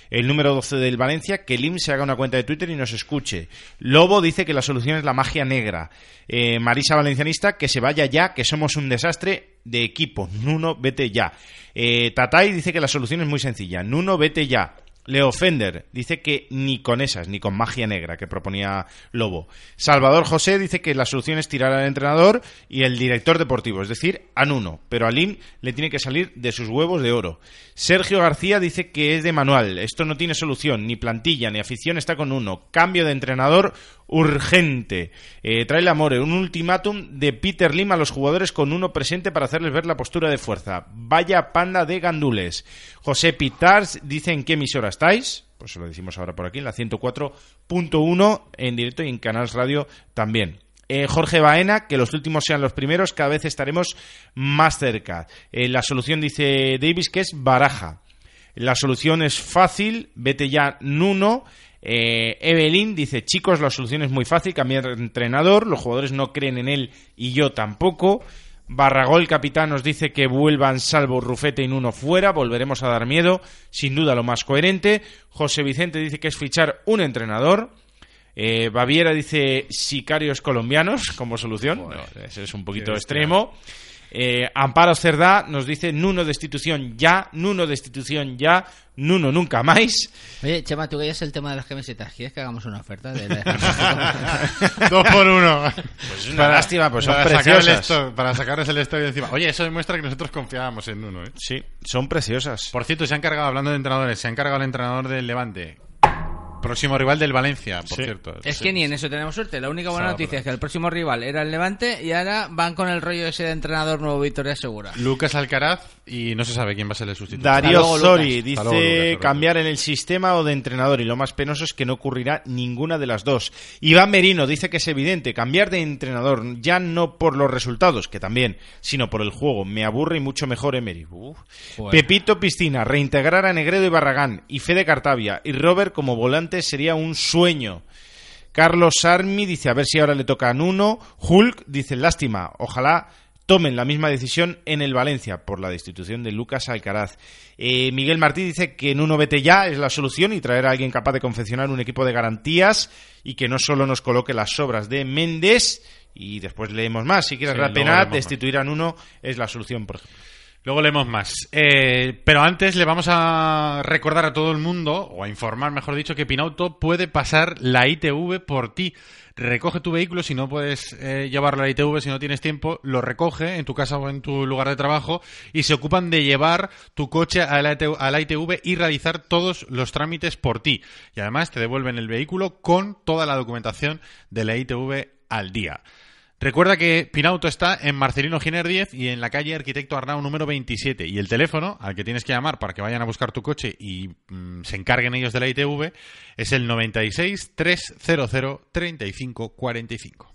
El número 12 del Valencia, que Lim se haga una cuenta de Twitter y nos escuche. Lobo dice que la solución es la magia negra. Eh, Marisa Valencianista, que se vaya ya, que somos un desastre de equipo. Nuno, vete ya. Eh, Tatay dice que la solución es muy sencilla. Nuno, vete ya. Leo Fender dice que ni con esas, ni con magia negra que proponía Lobo. Salvador José dice que la solución es tirar al entrenador y el director deportivo, es decir, a Nuno. Pero a Lim le tiene que salir de sus huevos de oro. Sergio García dice que es de manual. Esto no tiene solución, ni plantilla, ni afición está con uno. Cambio de entrenador urgente. Eh, trae el amor, un ultimátum de Peter Lim a los jugadores con uno presente para hacerles ver la postura de fuerza. Vaya panda de gandules. José Pitars dice en qué emisora estáis. Pues se lo decimos ahora por aquí, en la 104.1 en directo y en Canals Radio también. Eh, Jorge Baena, que los últimos sean los primeros, cada vez estaremos más cerca. Eh, la solución, dice Davis, que es baraja. La solución es fácil, vete ya Nuno. Eh, Evelyn dice, chicos, la solución es muy fácil, cambiar entrenador, los jugadores no creen en él y yo tampoco. Barragol capitán nos dice que vuelvan salvo Rufete y Nuno fuera, volveremos a dar miedo, sin duda lo más coherente. José Vicente dice que es fichar un entrenador. Eh, Baviera dice sicarios colombianos como solución. No, ese es un poquito extremo. Eh, Amparo Cerdá nos dice Nuno destitución ya, Nuno destitución ya, Nuno nunca más. Oye, Chema, tú que ya es el tema de las camisetas. ¿Quieres que hagamos una oferta? De la- (laughs) (laughs) Dos por uno. Pues es una lástima, pues son para preciosas. esto- para sacarles el estoy encima. Oye, eso demuestra que nosotros confiábamos en uno, ¿eh? Sí, son preciosas. Por cierto, se ha encargado, hablando de entrenadores, se ha encargado el entrenador del Levante. Próximo rival del Valencia, por Sí. cierto. Es que ni en eso tenemos suerte. La única buena Sábado, noticia es que el próximo rival era el Levante y ahora van con el rollo ese de entrenador nuevo Victoria Segura. Lucas Alcaraz y no se sabe quién va a ser el sustituto. Darío luego, Lucas. dice luego, Lucas, cambiar en el sistema o de entrenador y lo más penoso es que no ocurrirá ninguna de las dos. Iván Merino dice que es evidente cambiar de entrenador ya no por los resultados, que también, sino por el juego. Me aburre y mucho mejor Emery. Uf. Pepito Piscina, reintegrar a Negredo y Barragán y Fede Cartavia y Robert como volante sería un sueño. Carlos Armi dice a ver si ahora le toca a Nuno. Hulk dice lástima, ojalá tomen la misma decisión en el Valencia por la destitución de Lucas Alcaraz. Eh, Miguel Martí dice que Nuno vete ya es la solución y traer a alguien capaz de confeccionar un equipo de garantías y que no solo nos coloque las sobras de Méndez y después leemos más. Si quieres Sí, más. destituir a Nuno es la solución, por ejemplo. Luego leemos más. Eh, pero antes le vamos a recordar a todo el mundo, o a informar, mejor dicho, que Pinauto puede pasar la ITV por ti. Recoge tu vehículo si no puedes eh, llevarlo a la ITV, si no tienes tiempo, lo recoge en tu casa o en tu lugar de trabajo y se ocupan de llevar tu coche a la, ITV, a la ITV y realizar todos los trámites por ti. Y además te devuelven el vehículo con toda la documentación de la ITV al día. Recuerda que Pinauto está en Marcelino Giner 10 y en la calle Arquitecto Arnau número 27. Y el teléfono al que tienes que llamar para que vayan a buscar tu coche y mm, se encarguen ellos de la ITV es el 96 300 35 45.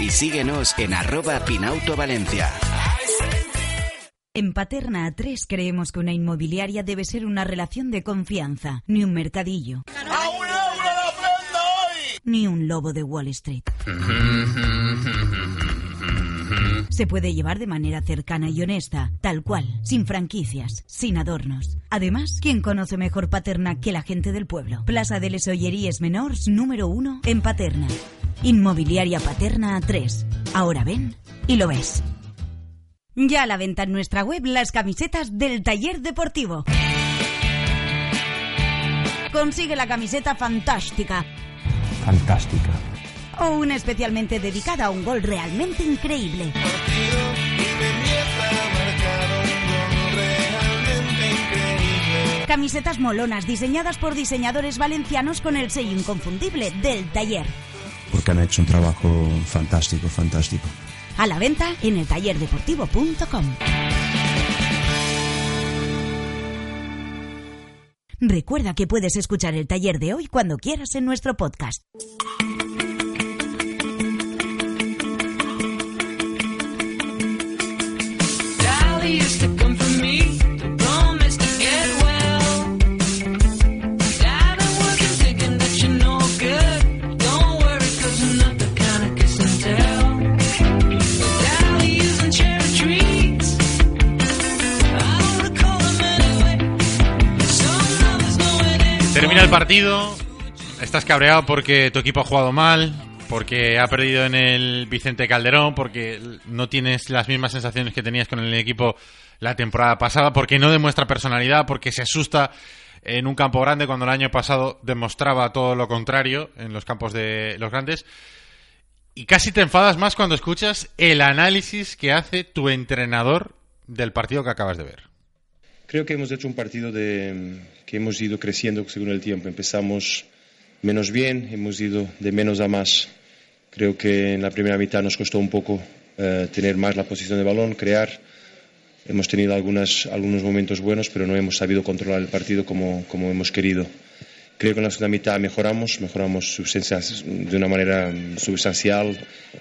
y síguenos en arroba Pinauto Valencia. En Paterna A3 creemos que una inmobiliaria debe ser una relación de confianza, ni un mercadillo. Ni un lobo de Wall Street. (laughs) Se puede llevar de manera cercana y honesta, tal cual, sin franquicias, sin adornos. Además, ¿quién conoce mejor Paterna que la gente del pueblo? Plaza de les Olleries Menors número uno en Paterna. Inmobiliaria Paterna A3. Ahora ven y lo ves. Ya a la venta en nuestra web las camisetas del taller deportivo. Consigue la camiseta fantástica Fantástica. o una especialmente dedicada a un gol realmente increíble. Camisetas molonas diseñadas por diseñadores valencianos con el sello inconfundible del taller. Porque han hecho un trabajo fantástico, fantástico. A la venta en el tallerdeportivo.com. Recuerda que puedes escuchar el taller de hoy cuando quieras en nuestro podcast. Daddy used to partido, estás cabreado porque tu equipo ha jugado mal, porque ha perdido en el Vicente Calderón, porque no tienes las mismas sensaciones que tenías con el equipo la temporada pasada, porque no demuestra personalidad, porque se asusta en un campo grande cuando el año pasado demostraba todo lo contrario en los campos de los grandes. Y casi te enfadas más cuando escuchas el análisis que hace tu entrenador del partido que acabas de ver. Creo que hemos hecho un partido de, que hemos ido creciendo según el tiempo. Empezamos menos bien, hemos ido de menos a más. Creo que en la primera mitad nos costó un poco eh, tener más la posición de balón, crear. Hemos tenido algunas, algunos momentos buenos, pero no hemos sabido controlar el partido como, como hemos querido. Creo que en la segunda mitad mejoramos, mejoramos de una manera mm, sustancial.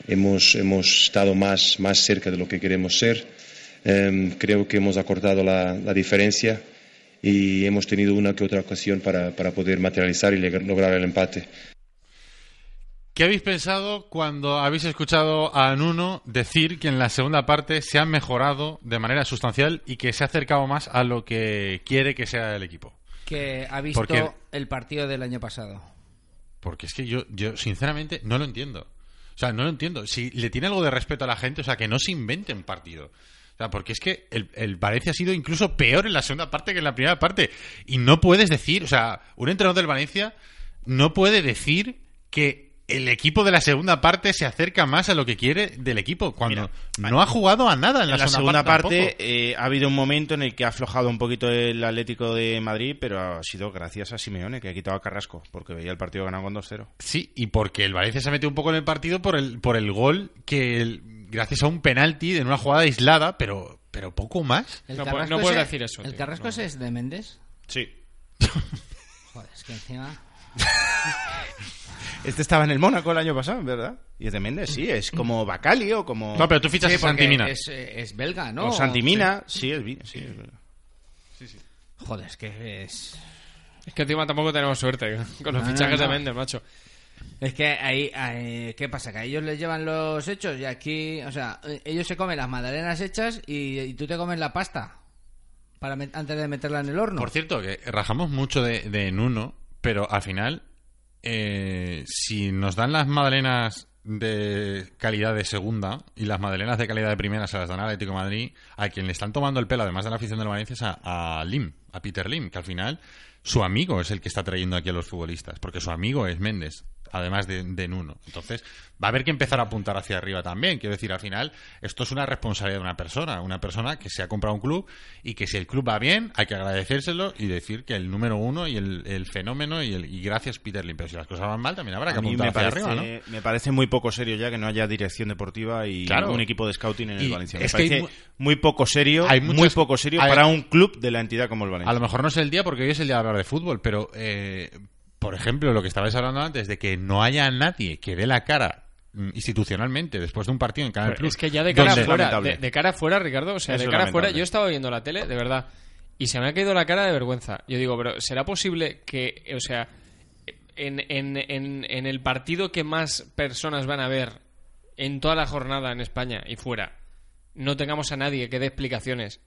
Hemos, hemos estado más, más cerca de lo que queremos ser. Em, creo que hemos acortado la, la diferencia y hemos tenido una que otra ocasión para, para poder materializar y lograr el empate. ¿Qué habéis pensado cuando habéis escuchado a Nuno decir que en la segunda parte se ha mejorado de manera sustancial y que se ha acercado más a lo que quiere que sea el equipo? Que ha visto Porque- el partido del año pasado. Porque es que yo, yo sinceramente no lo entiendo. O sea, no lo entiendo. Si le tiene algo de respeto a la gente, o sea, que no se invente un partido. Sea, porque es que el, el Valencia ha sido incluso peor en la segunda parte que en la primera parte. Y no puedes decir, o sea, un entrenador del Valencia no puede decir que el equipo de la segunda parte se acerca más a lo que quiere del equipo cuando no ha jugado a nada en la, En la segunda parte eh, ha habido un momento en el que ha aflojado un poquito el Atlético de Madrid, pero ha sido gracias a Simeone, que ha quitado a Carrasco, porque veía el partido ganado con 2-0. Sí, y porque el Valencia se metió un poco en el partido por el, por el gol que, el- gracias a un penalti en una jugada aislada, pero, pero poco más. El No no decir eso, ¿El tío, Carrasco no. ese es de Méndez? Sí. Joder, es que encima... (laughs) Este estaba en el Mónaco el año pasado, ¿verdad? Y es de Méndez, sí, es como Bacali o como... No, pero tú fichas Sí, a Santimina. Es, eh, es belga, ¿no? o Santimina, sí, es, sí, es verdad. Joder, es que es... Es que encima tampoco tenemos suerte con los No, no, fichajes no. de Méndez, macho. Es que ahí, ahí- ¿qué pasa? Que a ellos les llevan los hechos y aquí, o sea, ellos se comen las magdalenas hechas y, y tú te comes la pasta para antes de meterla en el horno. Por cierto, que rajamos mucho de, de Nuno, pero al final, eh, si nos dan las magdalenas de calidad de segunda y las magdalenas de calidad de primera se las dan al Atlético Madrid, a quien le están tomando el pelo, además de la afición del Valencia, es a Lim, a Peter Lim, que al final su amigo es el que está trayendo aquí a los futbolistas, porque su amigo es Méndez, además de, de Nuno. Entonces, va a haber que empezar a apuntar hacia arriba también. Quiero decir, al final, esto es una responsabilidad de una persona, una persona que se ha comprado un club y que si el club va bien, hay que agradecérselo y decir que el número uno y el, el fenómeno y, el, y gracias Peter Lim. Pero si las cosas van mal, también habrá que apuntar hacia parece, arriba, ¿no? me parece muy poco serio ya que no haya dirección deportiva y Claro. un equipo de scouting en el Valencia. Me es que hay parece mu- muy poco serio, hay muy poco serio hay- para un club de la entidad como el Valencia. A lo mejor no es el día porque hoy es el día de hablar de fútbol, pero, eh, por ejemplo, lo que estabais hablando antes de que no haya nadie que dé la cara mm, institucionalmente después de un partido en Canal Pero Plus. es que ya de cara afuera, de, de cara afuera, Ricardo, o sea, Eso de cara afuera, yo estaba viendo la tele, de verdad, y se me ha caído la cara de vergüenza. Yo digo, pero ¿será posible que, o sea, en, en, en, en el partido que más personas van a ver en toda la jornada en España y fuera, no tengamos a nadie que dé explicaciones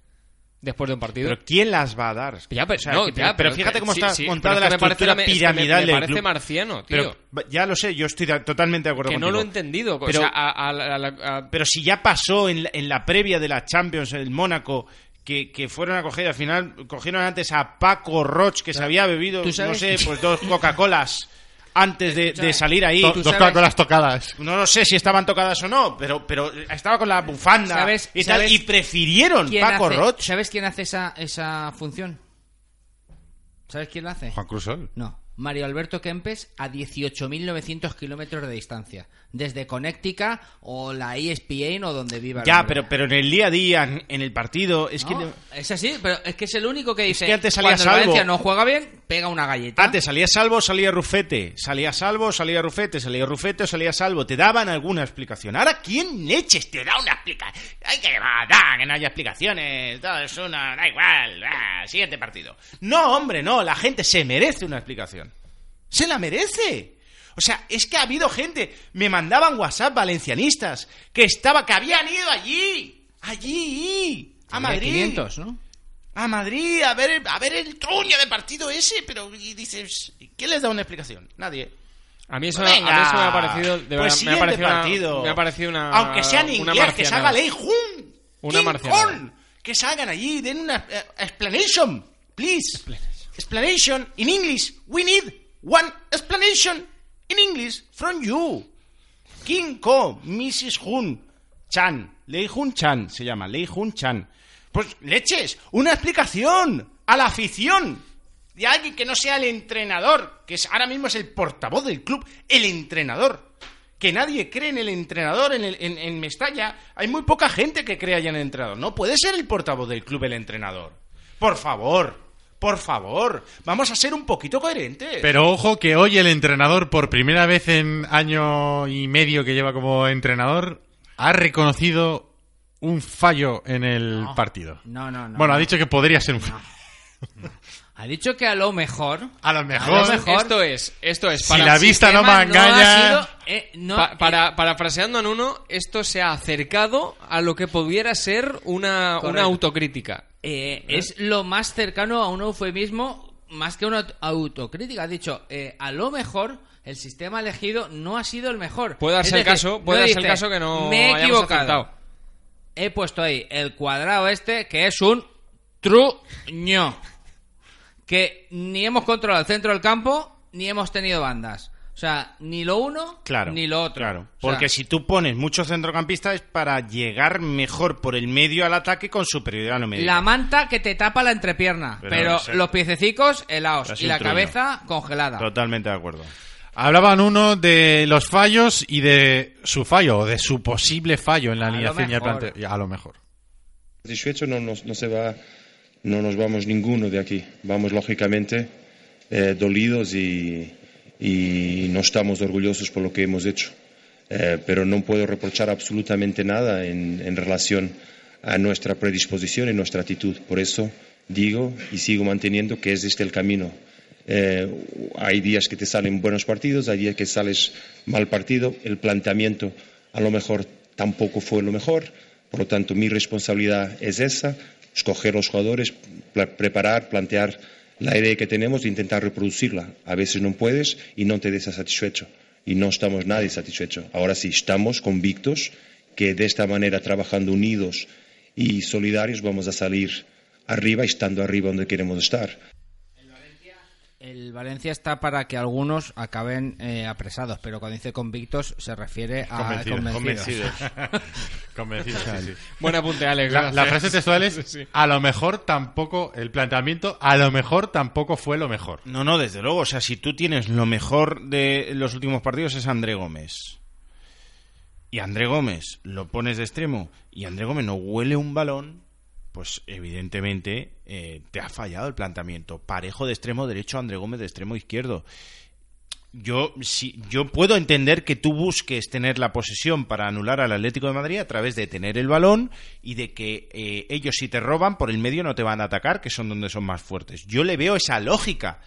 después de un partido? Pero ¿quién las va a dar? Ya, pero, O sea, no, que- ya, pero fíjate cómo sí, está sí, montada la es que me parece estructura me- es que me- piramidal me, del parece club. marciano, tío. Pero ya lo sé, yo estoy totalmente de acuerdo que no contigo. lo he entendido. Pero- o sea, a- a- Pero si ya pasó en la, en la previa de la Champions, el Mónaco, que, que fueron a coger, al final cogieron antes a Paco Roch, que se había bebido, ¿tú no sé, pues dos (laughs) Coca-Colas antes de, de salir ahí. To- ¿Tú dos sabes? Coca-Colas tocadas. No lo sé si estaban tocadas o no, pero, pero estaba con la bufanda ¿Sabes- y tal, sabes y prefirieron ¿Quién Paco hace- Roch. ¿Sabes quién hace esa, esa función? ¿Sabes quién la hace? Juan Cruzol. No, Mario Alberto Kempes a 18.900 kilómetros de distancia. Desde Connecticut o la ESPN o donde viva. Ya, pero, pero en el día a día, en, el partido, es No, que... es así, pero es que es el único que dice que antes salía cuando salvo. Valencia no juega bien, pega una galleta. Antes salía salvo, salía Rufete. Salía salvo, salía Rufete. Salía Rufete o salía salvo. Te daban alguna explicación. Ahora, ¿quién leches te da una explicación? Hay que da, que no haya explicaciones. Todo es una. Da igual. ah, siguiente partido. No, hombre, no. La gente se merece una explicación. Se la merece. O sea, es que ha habido gente. Me mandaban WhatsApp valencianistas que estaba, que habían ido allí. Allí. A Madrid. 500, ¿no? A Madrid a ver, a ver el truño de partido ese, pero y dices, ¿quién les da una explicación? Nadie. A mí eso, a mí eso me ha parecido, de pues verdad, me ha parecido, una, partido. me ha parecido una, Aunque sea en una inglés, que salga Lei Jun. Una. Kong. Que salgan allí, den una eh, explanation, please. Explanation in English. We need one explanation in English from you. King Ko, Mrs. Hun Chan. Lei Hun Chan se llama, Lei Hun Chan. Pues leches, una explicación a la afición de alguien que no sea el entrenador, que es, ahora mismo es el portavoz del club, el entrenador. Que nadie cree en el entrenador en, en Mestalla. Hay muy poca gente que crea ya en el entrenador. No puede ser el portavoz del club el entrenador. Por favor, por favor, vamos a ser un poquito coherentes. Pero ojo que hoy el entrenador, por primera vez en año y medio que lleva como entrenador, ha reconocido un fallo en el partido. No, no, no. bueno, ha dicho que podría ser un fallo. Ha dicho que a lo mejor. A lo A mejor. lo mejor. Esto es, esto es. Si para- la vista no me engaña. sido, eh, no, Pa- para, parafraseando en uno, esto se ha acercado a lo que pudiera ser una, una autocrítica. eh, es lo más cercano a un eufemismo más que una aut- autocrítica. Ha dicho, eh, a lo mejor el sistema elegido no ha sido el mejor. Puede darse el caso, puede darse el caso que no me he equivocado. acertado. He puesto ahí el cuadrado este que es un truño. Que ni hemos controlado el centro del campo ni hemos tenido bandas. O sea, ni lo uno Claro. ni lo otro. Claro. O sea, Porque si tú pones muchos centrocampistas es para llegar mejor por el medio al ataque con superioridad numérica. La manta que te tapa la entrepierna, Pero los piececicos helados y la truño. cabeza congelada. Totalmente de acuerdo. Hablaban uno de los fallos y de su fallo, o de su posible fallo en la alineación y el planteo. A lo mejor. satisfecho no nos, no se va, no nos vamos ninguno de aquí. Vamos lógicamente eh, dolidos y, y no estamos orgullosos por lo que hemos hecho. Eh, pero no puedo reprochar absolutamente nada en, en relación a nuestra predisposición y nuestra actitud. Por eso digo y sigo manteniendo que es este el camino. Eh, hay días que te salen buenos partidos, hay días que sales mal partido. El planteamiento a lo mejor tampoco fue lo mejor. Por lo tanto, mi responsabilidad es esa, escoger los jugadores, preparar, plantear la idea que tenemos e intentar reproducirla. A veces no puedes y no te des satisfecho. Y no estamos nadie satisfecho. Ahora sí, estamos convictos que de esta manera, trabajando unidos y solidarios, vamos a salir arriba, estando arriba donde queremos estar. El Valencia está para que algunos acaben eh, apresados, pero cuando dice convictos se refiere a Convencidos. convencidos. Convencidos, sí, (laughs) sí. (laughs) Buen apunte, Alex. La, la frase textual es, (laughs) Sí. a lo mejor tampoco, el planteamiento, a lo mejor tampoco fue lo mejor. No, no, desde luego. O sea, si tú tienes lo mejor de los últimos partidos es André Gómez. Y André Gómez lo pones de extremo y André Gómez no huele un balón, pues evidentemente eh, te ha fallado el planteamiento. Parejo de extremo derecho, André Gómez de extremo izquierdo. Yo, si, yo puedo entender que tú busques tener la posesión para anular al Atlético de Madrid a través de tener el balón y de que eh, ellos si te roban por el medio no te van a atacar, que son donde son más fuertes. Yo le veo esa lógica,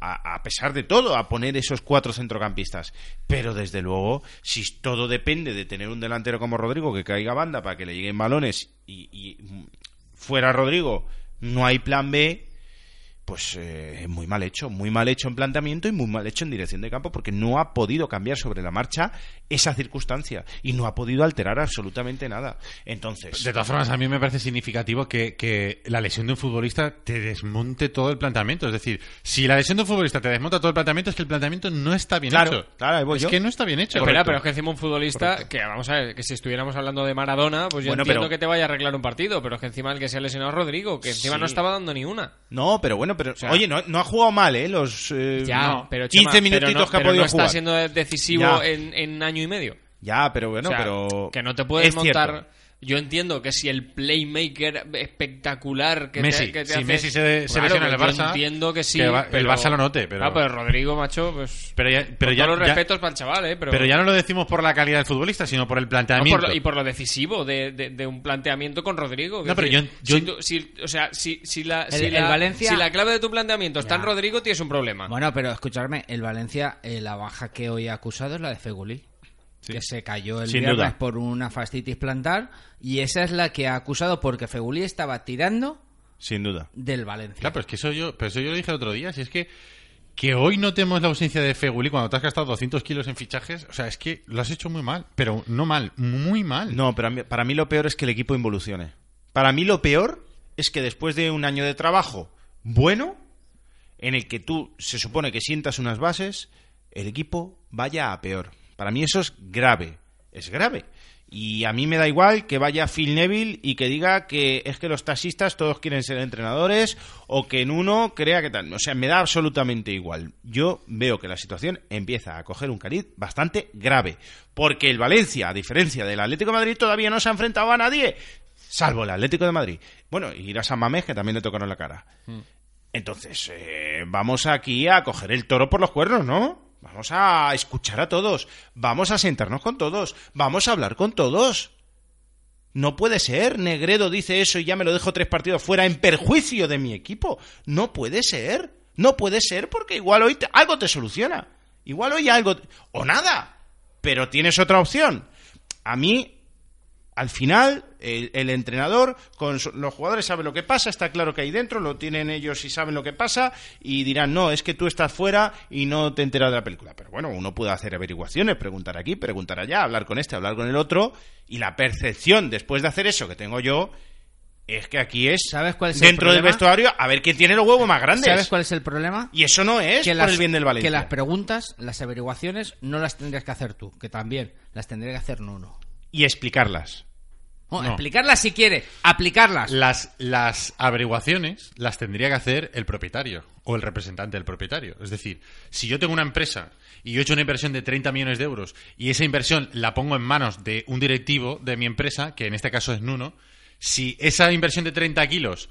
a, a pesar de todo, a poner esos cuatro centrocampistas. Pero desde luego, si todo depende de tener un delantero como Rodrigo que caiga banda para que le lleguen balones y, fuera Rodrigo no hay plan B, pues eh, muy mal hecho, muy mal hecho en planteamiento y muy mal hecho en dirección de campo porque no ha podido cambiar sobre la marcha esa circunstancia y no ha podido alterar absolutamente nada. Entonces, De todas formas, a mí me parece significativo que, que la lesión de un futbolista te desmonte todo el planteamiento. Es decir, si la lesión de un futbolista te desmonta todo el planteamiento, es que el planteamiento no está bien Claro, hecho. claro, es yo. que no está bien hecho. Espera, pero es que encima un futbolista que, vamos a ver, que si estuviéramos hablando de Maradona, pues yo Bueno, entiendo pero- que te vaya a arreglar un partido, pero es que encima el que se ha lesionado es Rodrigo, que encima Sí. no estaba dando ni una. no, pero bueno, pero sea- oye, no, no ha jugado mal, ¿eh? Los eh, Ya, no, pero 15 Chema, pero minutitos no, que ha pero podido no está jugar. siendo decisivo Ya. en, en año y medio. Ya, pero bueno, O sea, pero que no te puedes es montar. cierto. Yo entiendo que si el playmaker espectacular que Messi, te, que te si hace- Messi se- se Claro, lesiona en el pues yo Barça, entiendo que sí. que va- el pero- Barça lo note, pero- Ah, pero Rodrigo, macho, pues. Pero ya, pero con ya, todos los ya- respetos para el chaval, ¿eh? Pero, pero ya no lo decimos por la calidad del futbolista, sino por el No, planteamiento. por lo- y por lo decisivo de, de- de un planteamiento con Rodrigo. No, pero decir, yo- yo- si tú- si- o sea, si, si la, El- si, el la, Valencia- si la clave de tu planteamiento está en. Rodrigo, tienes un problema. Bueno, pero escucharme, el Valencia, eh, la baja que hoy ha acusado es la de Que se cayó el Sin viernes duda. por una fascitis plantar. Y esa es la que ha acusado porque Fegulí estaba tirando Sin duda. del Valencia. Claro, pero es que eso yo, pero eso yo lo dije el otro día, si es que que hoy notemos la ausencia de Feguli cuando te has gastado 200 kilos en fichajes, o sea, es que lo has hecho muy mal, pero no mal, muy mal. No, pero mí- para mí lo peor es que el equipo involucione. Para mí lo peor es que después de un año de trabajo bueno, en el que tú se supone que sientas unas bases, el equipo vaya a peor. Para mí eso es grave, es grave. Y a mí me da igual que vaya Phil Neville y que diga que es que los taxistas todos quieren ser entrenadores o que en uno crea que tal. O sea, me da absolutamente igual. Yo veo que la situación empieza a coger un cariz bastante grave. Porque el Valencia, a diferencia del Atlético de Madrid, todavía no se ha enfrentado a nadie. Salvo el Atlético de Madrid. Bueno, y ir a San Mamés, que también le tocaron la cara. Entonces, eh, vamos aquí a coger el toro por los cuernos, ¿no? Vamos a escuchar a todos, vamos a sentarnos con todos, vamos a hablar con todos. No puede ser, Negredo dice eso y ya me lo dejo tres partidos fuera en perjuicio de mi equipo. No puede ser, no puede ser porque igual hoy algo te soluciona. Igual hoy algo... o nada, pero tienes otra opción. A mí al final, el, el entrenador con su- los jugadores sabe lo que pasa, está claro que hay dentro, lo tienen ellos y saben lo que pasa, y dirán, no, es que tú estás fuera y no te enteras de la película. Pero bueno, uno puede hacer averiguaciones, preguntar aquí, preguntar allá, hablar con este, hablar con el otro, y la percepción después de hacer eso que tengo yo es que aquí es, ¿Sabes cuál es dentro del vestuario, a ver quién tiene los huevos más grandes. ¿Sabes cuál es el problema? Y eso no es que por las, el bien del Valencia. que las preguntas, las averiguaciones, no las tendrías que hacer tú, que también las tendría que hacer Nuno. Y explicarlas. No. Explicarlas si quiere, aplicarlas. Las, las averiguaciones las tendría que hacer el propietario o el representante del propietario. Es decir, si yo tengo una empresa y yo he hecho una inversión de 30 millones de euros y esa inversión la pongo en manos de un directivo de mi empresa, que en este caso es Nuno, si esa inversión de 30 kilos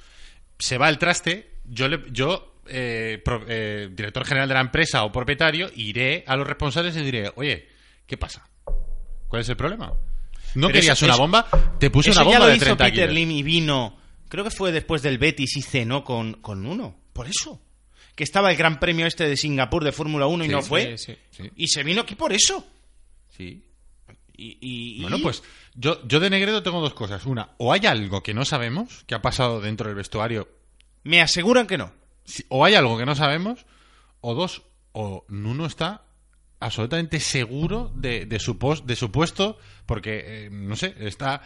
se va al traste, yo, le- yo eh, pro- eh, director general de la empresa o propietario, iré a los responsables y diré, oye, ¿qué pasa? ¿Cuál es el problema? ¿No Pero querías eso- una eso- bomba? Te puse Eso una ya bomba lo de hizo 30 Peter. Lim y vino, creo que fue después del Betis y cenó con, con uno. Por eso. Que estaba el Gran Premio este de Singapur de Fórmula 1 y no fue. sí, sí. Y se vino aquí por eso. Sí. Y, y- Bueno, pues yo, yo de Negredo tengo dos cosas. Una, o hay algo que no sabemos que ha pasado dentro del vestuario, Me aseguran que no. o hay algo que no sabemos, o dos, o Nuno está absolutamente seguro de, de su, pos- de su puesto, porque, eh, no sé, está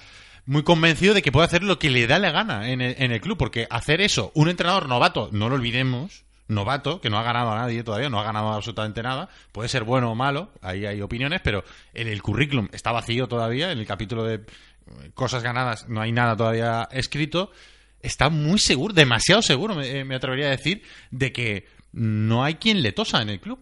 muy convencido de que puede hacer lo que le da la gana en el, en el club, porque hacer eso, un entrenador novato, no lo olvidemos, novato, que no ha ganado a nadie todavía, no ha ganado absolutamente nada, puede ser bueno o malo, ahí hay opiniones, pero en el currículum está vacío todavía, en el capítulo de eh, cosas ganadas no hay nada todavía escrito, está muy seguro, demasiado seguro, eh, me atrevería a decir, de que no hay quien le tosa en el club.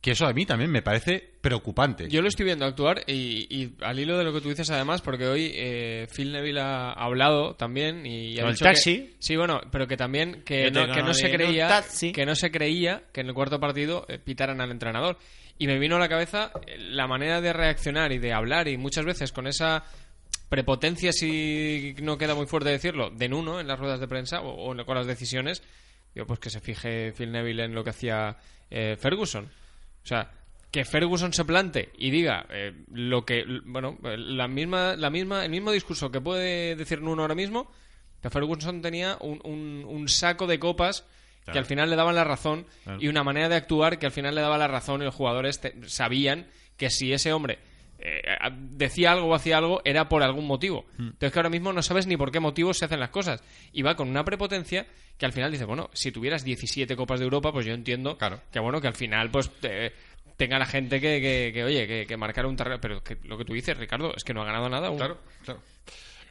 Que eso a mí también me parece preocupante. Yo lo estoy viendo actuar y, y al hilo de lo que tú dices además, porque hoy eh, Phil Neville ha hablado también y ha Con el dicho taxi. que- sí, bueno, pero que también que no, que no se creía que no se creía que en el cuarto partido eh, pitaran al entrenador y me vino a la cabeza eh, la manera de reaccionar y de hablar y muchas veces con esa prepotencia si no queda muy fuerte decirlo de Nuno en las ruedas de prensa o, o con las decisiones yo pues que se fije Phil Neville en lo que hacía eh, Ferguson o sea, que Ferguson se plante y diga eh, lo que, bueno, eh, la misma, la misma, el mismo discurso que puede decir Nuno ahora mismo, que Ferguson tenía un, un- un saco de copas que al final le daban la razón y una manera de actuar que al final le daba la razón y los jugadores te- sabían que si ese hombre eh, decía algo o hacía algo era por algún motivo. Entonces que ahora mismo no sabes ni por qué motivo se hacen las cosas. Y va con una prepotencia que al final dice, bueno, si tuvieras 17 Copas de Europa, pues yo entiendo Claro. que bueno, que al final pues te- tenga la gente que, que, que, oye, que, que marcar un terreno. Pero que lo que tú dices, Ricardo, es que no ha ganado nada aún. Claro, claro.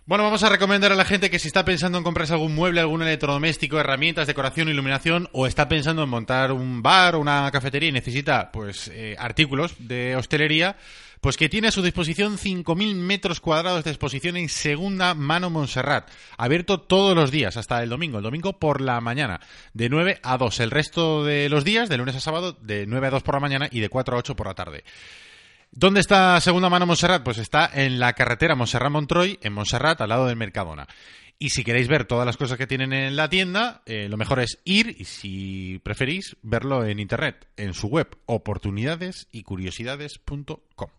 Bueno, vamos a recomendar a la gente que si está pensando en comprarse algún mueble, algún electrodoméstico, herramientas, decoración, iluminación, o está pensando en montar un bar o una cafetería y necesita, pues, eh, artículos de hostelería, pues que tiene a su disposición 5.000 metros cuadrados de exposición en segunda mano Montserrat. Abierto todos los días, hasta el domingo. El domingo por la mañana, de 9 a 2. El resto de los días, de lunes a sábado, de 9 a 2 por la mañana y de 4 a 8 por la tarde. ¿Dónde está Segunda Mano Montserrat? Pues está en la carretera Montserrat-Montroy, en Montserrat, al lado del Mercadona. Y si queréis ver todas las cosas que tienen en la tienda, eh, lo mejor es ir y si preferís verlo en internet, en su web oportunidadesycuriosidades.com.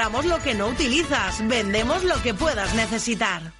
Compramos lo que no utilizas. Vendemos lo que puedas necesitar.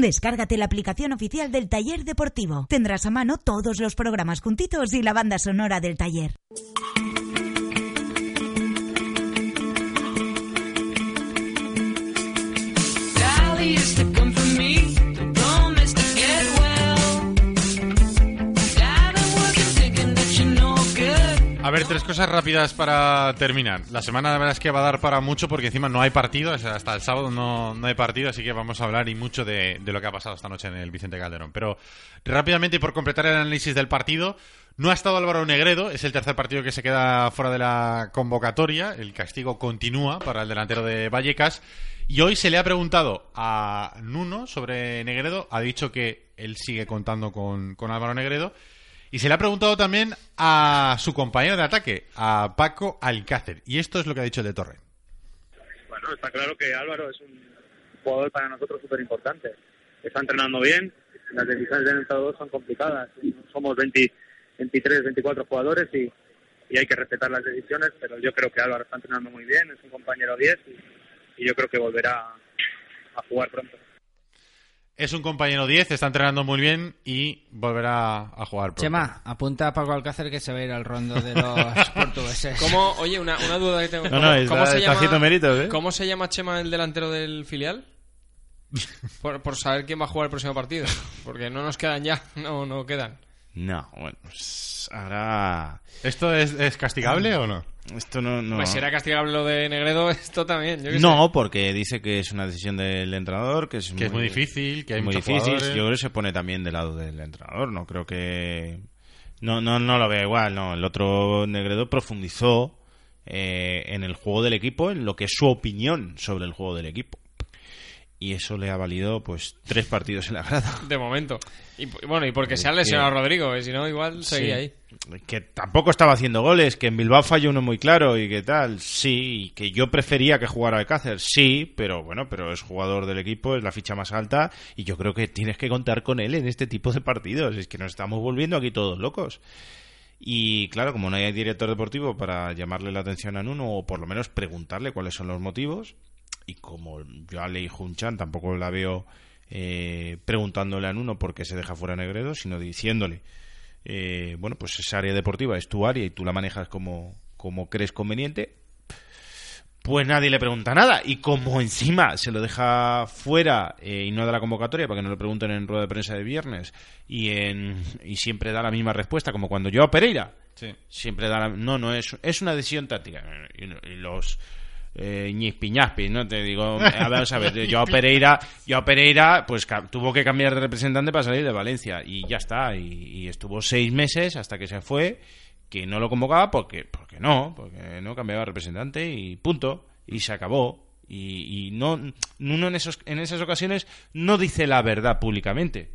Descárgate la aplicación oficial del taller deportivo. Tendrás a mano todos los programas juntitos y la banda sonora del taller. Ver, tres cosas rápidas para terminar. La semana la verdad es que va a dar para mucho porque encima no hay partido, hasta el sábado no, no hay partido, así que vamos a hablar y mucho de, de lo que ha pasado esta noche en el Vicente Calderón. Pero rápidamente y por completar el análisis del partido, no ha estado Álvaro Negredo, es el tercer partido que se queda fuera de la convocatoria, el castigo continúa para el delantero de Vallecas. Y hoy se le ha preguntado a Nuno sobre Negredo, ha dicho que él sigue contando con, con Álvaro Negredo. Y se le ha preguntado también a su compañero de ataque, a Paco Alcácer. Y esto es lo que ha dicho el de Torre. Bueno, está claro que Álvaro es un jugador para nosotros súper importante. Está entrenando bien, las decisiones del entrenador son complicadas. Somos 20, 23, 24 jugadores y, hay que respetar las decisiones, pero yo creo que Álvaro está entrenando muy bien, es un compañero 10 y, y yo creo que volverá a jugar pronto. Es un compañero 10, está entrenando muy bien y volverá a jugar pronto. Chema, apunta a Paco Alcácer que se va a ir al rondo de los (laughs) portugueses. ¿Cómo, oye, una, una duda que tengo. No, ¿Cómo, no, está- cómo se está llama, méritos, ¿eh? ¿Cómo se llama Chema el delantero del filial? (laughs) Por, por saber quién va a jugar el próximo partido. Porque no nos quedan ya, no, no quedan. No, bueno, pues ahora... ¿Esto es, es castigable o no? Esto no... no. Pues si era castigable lo de Negredo, (laughs) esto también. yo No, sé. porque dice que es una decisión del entrenador, que es, Que es muy difícil, que hay muy difícil. jugadores. Yo creo que se pone también del lado del entrenador. No creo que no no no lo veo igual. No, el otro Negredo profundizó eh, en el juego del equipo, en lo que es su opinión sobre el juego del equipo. Y eso le ha valido pues tres partidos en la grada. (laughs) De momento. Y, bueno, y porque se ha lesionado Rodrigo, que si no, igual seguía Sí. ahí. Que tampoco estaba haciendo goles, que en Bilbao falló uno muy claro y que tal, sí, y que yo prefería que jugara Alcácer, sí, pero bueno, pero es jugador del equipo, es la ficha más alta y yo creo que tienes que contar con él en este tipo de partidos, es que nos estamos volviendo aquí todos locos. Y claro, como no hay director deportivo para llamarle la atención a Nuno o por lo menos preguntarle cuáles son los motivos, y como yo a Lei Junchan tampoco la veo eh, preguntándole a Nuno por qué se deja fuera Negredo, sino diciéndole, eh, bueno, pues esa área deportiva es tu área y tú la manejas como, como crees conveniente, pues nadie le pregunta nada. Y como encima se lo deja fuera eh, y no da la convocatoria, para que no le pregunten en rueda de prensa de viernes, y, en, y siempre da la misma respuesta, como cuando yo a Pereira, Sí. siempre da la... No, no, es, es una decisión táctica. Y los eh, ñispiñaspi, ¿no? Te digo, (laughs) a ver, a ver, yo a Pereira, yo a Pereira, pues tuvo que cambiar de representante para salir de Valencia y ya está. Y, y estuvo seis meses hasta que se fue, que no lo convocaba porque, porque no, porque no cambiaba de representante y punto. Y se acabó. Y, y no, uno en, esos, en esas ocasiones no dice la verdad públicamente,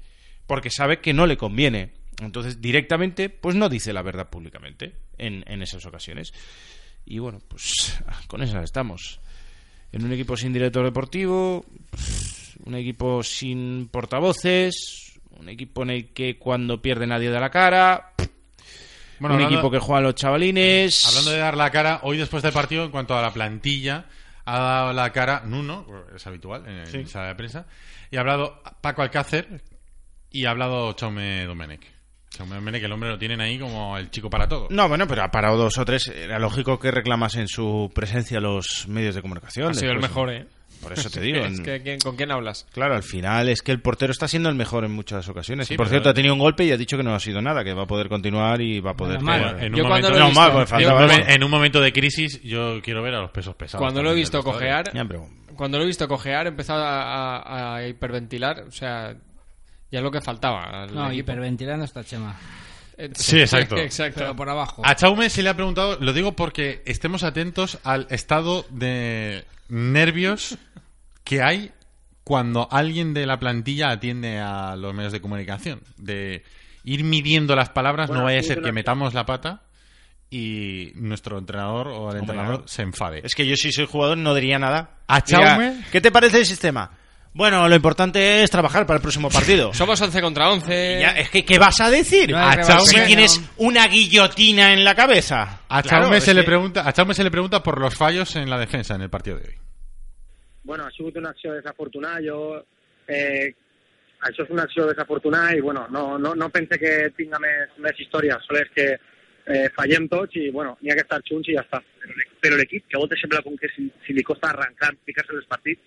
porque sabe que no le conviene Entonces, directamente, pues no dice la verdad públicamente en, en esas ocasiones. Y bueno, pues (laughs) con esas estamos. En un equipo sin director deportivo, un equipo sin portavoces, un equipo en el que cuando pierde nadie da la cara, Bueno, un hablando- equipo que juega a los chavalines. Hablando de dar la cara, hoy después del partido, en cuanto a la plantilla, ha dado la cara Nuno, es habitual en Sí. la sala de prensa, y ha hablado Paco Alcácer y ha hablado Chaume Domenech. Domenech, el hombre lo tienen ahí como el chico para todo. No, bueno, pero ha parado dos o tres. Era lógico que reclamasen su presencia los medios de comunicación. Ha sido el mejor, ¿eh? Por eso te (laughs) digo. es en- que, ¿quién- ¿con quién hablas? Claro, al final es que el portero está siendo el mejor en muchas ocasiones. Sí, y por cierto, ha tenido un golpe y ha dicho que no ha sido nada, que va a poder continuar y va a poder... En, un momento, en, en de crisis, yo quiero ver a los pesos pesados. Cuando lo he visto cojear, Ya, pero- cuando lo he visto cojear, he empezado a, a- a hiperventilar. O sea, ya es lo que faltaba. al No, equipo. hiperventilando está Chema. Eh, Sí, exacto. (laughs) exacto. Pero por abajo. A Chaume se le ha preguntado, lo digo porque estemos atentos al estado de nervios que hay cuando alguien de la plantilla atiende a los medios de comunicación. De ir midiendo las palabras, Bueno, no vaya a ser que metamos la pata y nuestro entrenador o el entrenador se enfade. Es que yo si soy jugador no diría nada. ¿A Diría, Chaume? ¿Qué te parece el sistema? Bueno, lo importante es trabajar para el próximo partido. (laughs) Somos 11 contra 11. Ya, es que, ¿qué vas a decir? No A Chaume- si tienes no. una guillotina en la cabeza. A Chaume, se le que- pregunta, a Chaume se le pregunta por los fallos en la defensa en el partido de hoy. Bueno, ha sigut una acció desafortunada. Jo, eh, això és una acció desafortunada i, bueno, no, no, no pense que tinga més, més història. Sol és que eh, fallem tots i, bueno, n'hi ha que estar junts i ja està. Però l'e- Però l'equip, que a voltes sembla com que si, si li costa arrencar, ficar-se en els partits,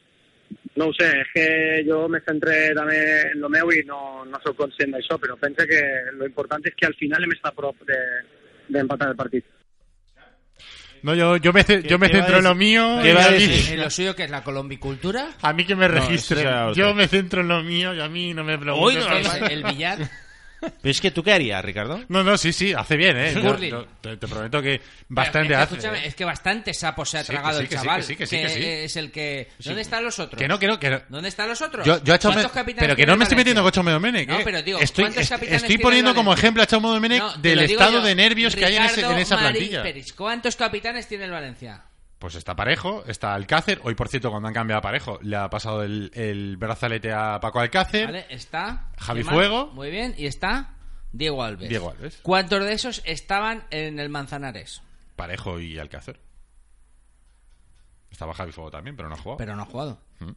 no ho sé, és que jo me centré també en lo meu i no, no sóc conscient d'això, però pense que lo important és que al final hem estat a prop de- d'empatar el partit. No, yo, yo me, yo me centro en lo mío. ¿Qué va a decir? ¿En lo suyo que es la colombicultura? A mí que me No, otro. yo me centro en lo mío y a mí no me pregunten. Uy, no, ¿Qué no, es no. el billar? Pero es que tú qué harías, Ricardo? No, no, sí, sí, hace bien, ¿eh? (laughs) Yo- Curling. yo te, te prometo que bastante Pero es que, hace. escúchame, ¿eh? es que bastante sapo se ha Sí, que tragado sí, el que sí, chaval. que sí, que sí, que sí. es el que... ¿Dónde están los otros? Que no, que no, que no. ¿Dónde están los otros? Yo, yo a Chaume- ¿Cuántos capitanes pero que no me estoy metiendo con Chaume Domenech, No, ¿eh? pero digo, estoy, ¿cuántos es- capitanes estoy poniendo como ejemplo a Chaume Domenech del estado yo. de nervios que hay en, ese- en Ricardo esa Marín plantilla. ¿Cuántos capitanes tiene el Valencia? Pues está Parejo, está Alcácer. Hoy, por cierto, cuando han cambiado a Parejo, le ha pasado el, el brazalete a Paco Alcácer. ¿Vale? Está... Javi. Fuego. Muy bien. Y está Diego Alves. Diego Alves. ¿Cuántos de esos estaban en el Manzanares? Parejo y Alcácer. Estaba Javi Fuego también, pero no ha jugado. Pero no ha jugado. Mm.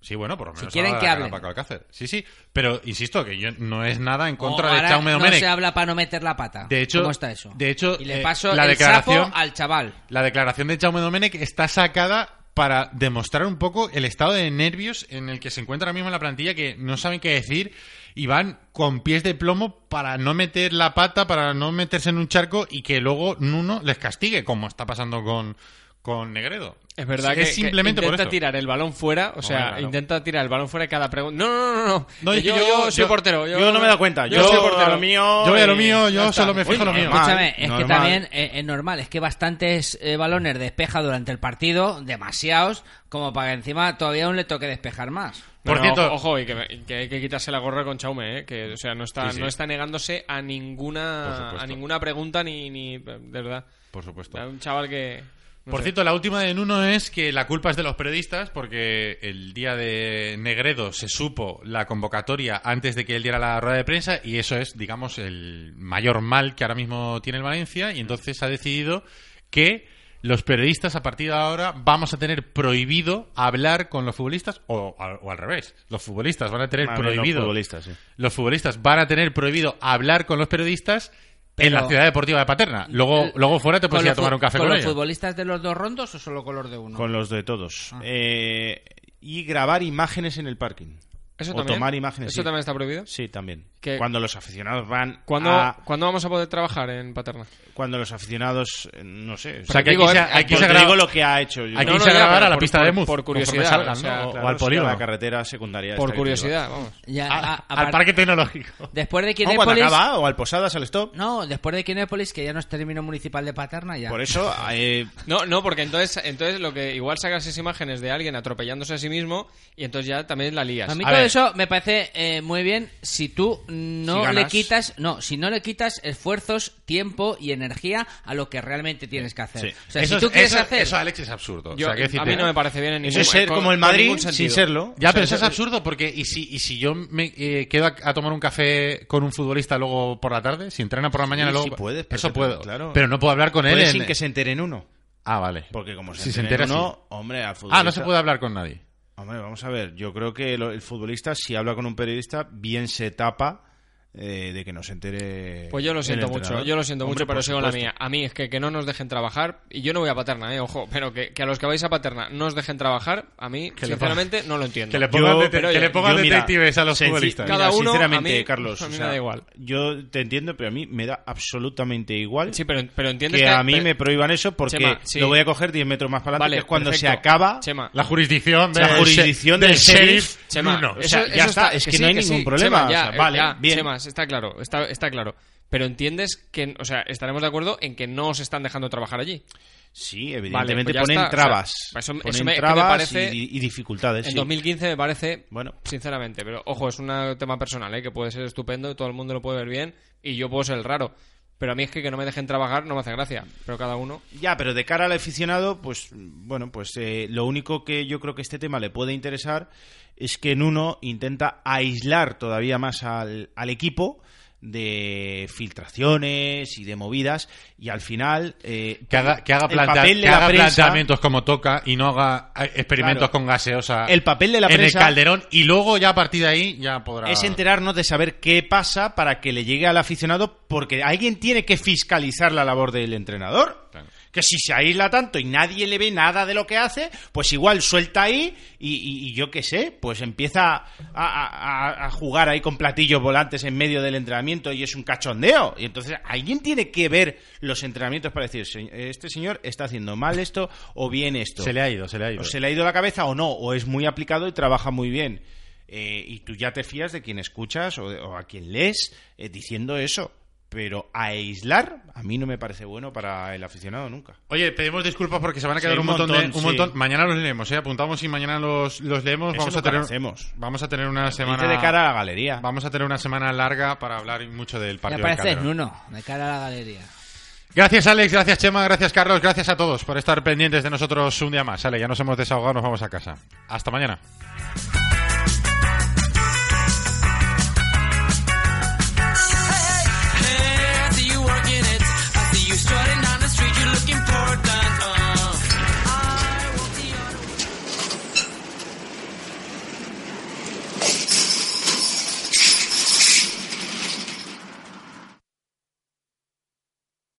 Sí, bueno, por lo Si menos. quieren ha dado que hablen. Paco Alcácer. Sí, sí. Pero insisto que yo no es nada en contra de Chaume no Domenech. se habla para no meter la pata. De hecho- ¿Cómo está eso? de hecho, y le eh, paso la el declaración- sapo al chaval. La declaración de Jaume Domenech está sacada para demostrar un poco el estado de nervios en el que se encuentra ahora mismo en la plantilla, que no saben qué decir y van con pies de plomo para no meter la pata, para no meterse en un charco y que luego Nuno les castigue, como está pasando con, con Negredo. Es verdad que, es simplemente que por intenta eso. tirar el balón fuera, o sea, claro. intenta tirar el balón fuera de cada pregunta. No, no, no, no. Yo, yo- yo soy portero. Yo, yo no me he dado cuenta. Yo, soy portero. lo mío... Yo voy a lo mío, yo solo me fijo lo mío. Escúchame, es que también eh, es normal, es que bastantes eh, balones despeja durante el partido, demasiados, como para que encima todavía aún le toque despejar más. Por No, cierto- ojo, ojo, y que, que hay que quitarse la gorra con Chaume, ¿eh? que o sea, no está, Sí, sí. no está negándose a ninguna, a ninguna pregunta ni, ni de verdad. Por supuesto. Un chaval que. No Por sé. cierto, la última de Nuno es que la culpa es de los periodistas porque el día de Negredo se supo la convocatoria antes de que él diera la rueda de prensa y eso es, digamos, el mayor mal que ahora mismo tiene el Valencia y entonces ha decidido que los periodistas a partir de ahora vamos a tener prohibido hablar con los futbolistas o, al- o al revés. Los futbolistas van a tener los prohibido futbolistas, sí. los futbolistas van a tener prohibido hablar con los periodistas en Pero- la ciudad deportiva de Paterna. Luego, El- luego fuera te puedes ¿Con ir a tomar un café ¿Con con, los ellos. futbolistas de los dos rondos o solo con los de uno? Con los de todos. Ah. Eh, y grabar imágenes en el parking. ¿Eso o también? tomar imágenes. ¿Eso sí. también está prohibido? Sí, también. Que- Cuando los aficionados van ¿Cuándo, a... ¿Cuándo vamos a poder trabajar en Paterna? Cuando los aficionados, eh, no sé... O sea, que Digo, aquí se, eh, aquí se graba- digo lo que ha hecho. Hay que No, irse no, a ya, grabar pero a la por- pista por- de Muz. por curiosidad, salgan, o sea, ¿no? O- Claro, o al polígono. la carretera secundaria. Por curiosidad, vamos. Ya, A- a- a al par- parque tecnológico. Después de Kinépolis... acaba, o al Posadas, al Stop. No, después de Kinépolis, que ya no es término municipal de Paterna, ya. Por eso, (laughs) eh, No, no, porque entonces, entonces lo que igual sacas esas imágenes de alguien atropellándose a sí mismo y entonces ya también la lías. A mí eso me parece eh, muy bien si tú no Si le quitas, no, si no le quitas esfuerzos, tiempo y energía a lo que realmente tienes que hacer. Sí. O sea, eso, si tú es- quieres eso- hacer eso, Alex, es absurdo. Yo- O sea, quiero a mí no me parece bien en Eso ningún es ser con- como el Madrid sin serlo. Ya, O sea, pero eso es eso- absurdo porque ¿y si, y si yo me eh, quedo a, a tomar un café con un futbolista luego por la tarde? Si entrena por la mañana Sí, luego... sí puedes, eso puedo. claro. Pero no puedo hablar con él en- sin que se entere en uno. Ah, vale. Porque como se Si se entera sí. hombre, al Ah, no se futbolista- puede hablar con nadie. Hombre, vamos a ver. Yo creo que el futbolista, si habla con un periodista, bien se tapa eh, de que no se entere. Pues yo lo siento mucho, yo lo siento Hombre, mucho, pero sigo la supuesto. mía. A mí es que, que no nos dejen trabajar, y yo no voy a Paterna, eh, ojo, pero que, que a los que vais a Paterna no os dejen trabajar, a mí, sinceramente, no lo entiendo. que le pongan Yo- dete- pero, que oye, le pongan Yo, mira, detectives a los futbolistas. mira, Cada uno, sinceramente, a mí- Carlos, a mí o me sea, da igual. Yo te entiendo, pero a mí me da absolutamente igual. Sí, pero, pero entiendes que que... a mí pero- me prohíban eso porque Chema, sí. lo voy a coger 10 metros más para adelante, Vale, que es cuando se acaba Chema. La jurisdicción, la del jurisdicción del sheriff. Chema, Nuno. O eso- sea, eso ya está, es que, sí, no hay ningún problema. Chema, ya, o sea, vale, ya, bien. Está claro, está, está claro. Pero entiendes que, o sea, estaremos de acuerdo en que no os están dejando trabajar allí. Sí, Vale, evidentemente pues ya ponen está, o sea, trabas. eso- eso ponen me- trabas parece- y, y dificultades. En sí. 2015 me parece, Bueno. sinceramente, pero ojo, es un tema personal, ¿eh? que puede ser estupendo, todo el mundo lo puede ver bien y yo puedo ser el raro. Pero a mí es que que no me dejen trabajar no me hace gracia. Pero cada uno. Ya, pero de cara al aficionado, pues bueno, pues eh, lo único que yo creo que este tema le puede interesar es que Nuno intenta aislar todavía más al, al equipo de filtraciones y de movidas y al final eh, Que haga, que haga, que haga prensa- planteamientos como toca y no haga eh, experimentos Claro. con gaseosa El papel de la en prensa- el calderón y luego ya a partir de ahí ya podrá... es enterarnos de saber qué pasa para que le llegue al aficionado, porque alguien tiene que fiscalizar la labor del entrenador. Que si se aísla tanto y nadie le ve nada de lo que hace, pues igual suelta ahí y, y- y yo qué sé, pues empieza a, a- a- a jugar ahí con platillos volantes en medio del entrenamiento y es un cachondeo. Y entonces alguien tiene que ver los entrenamientos para decir, "Se- este señor está haciendo mal esto o bien esto. Se le ha ido, se le ha ido. O se le ha ido la cabeza o no, o es muy aplicado y trabaja muy bien. Eh, y tú ya te fías de quien escuchas o, o a quien lees eh, diciendo eso. Pero aislar a mí no me parece bueno para el aficionado nunca. Oye, pedimos disculpas porque se van a quedar Sí, un montón, de, montón, un sí. montón. Mañana los leemos, ¿eh? Apuntamos y mañana los, los leemos. Eso vamos a tener hacemos. Vamos a tener una semana de cara a la galería. Vamos a tener una semana larga para hablar mucho del Me partido. del parece. Nuno, de cara a la galería. Gracias Alex, gracias Chema, gracias Carlos, gracias a todos por estar pendientes de nosotros un día más. Ale, ya nos hemos desahogado, nos vamos a casa. Hasta mañana.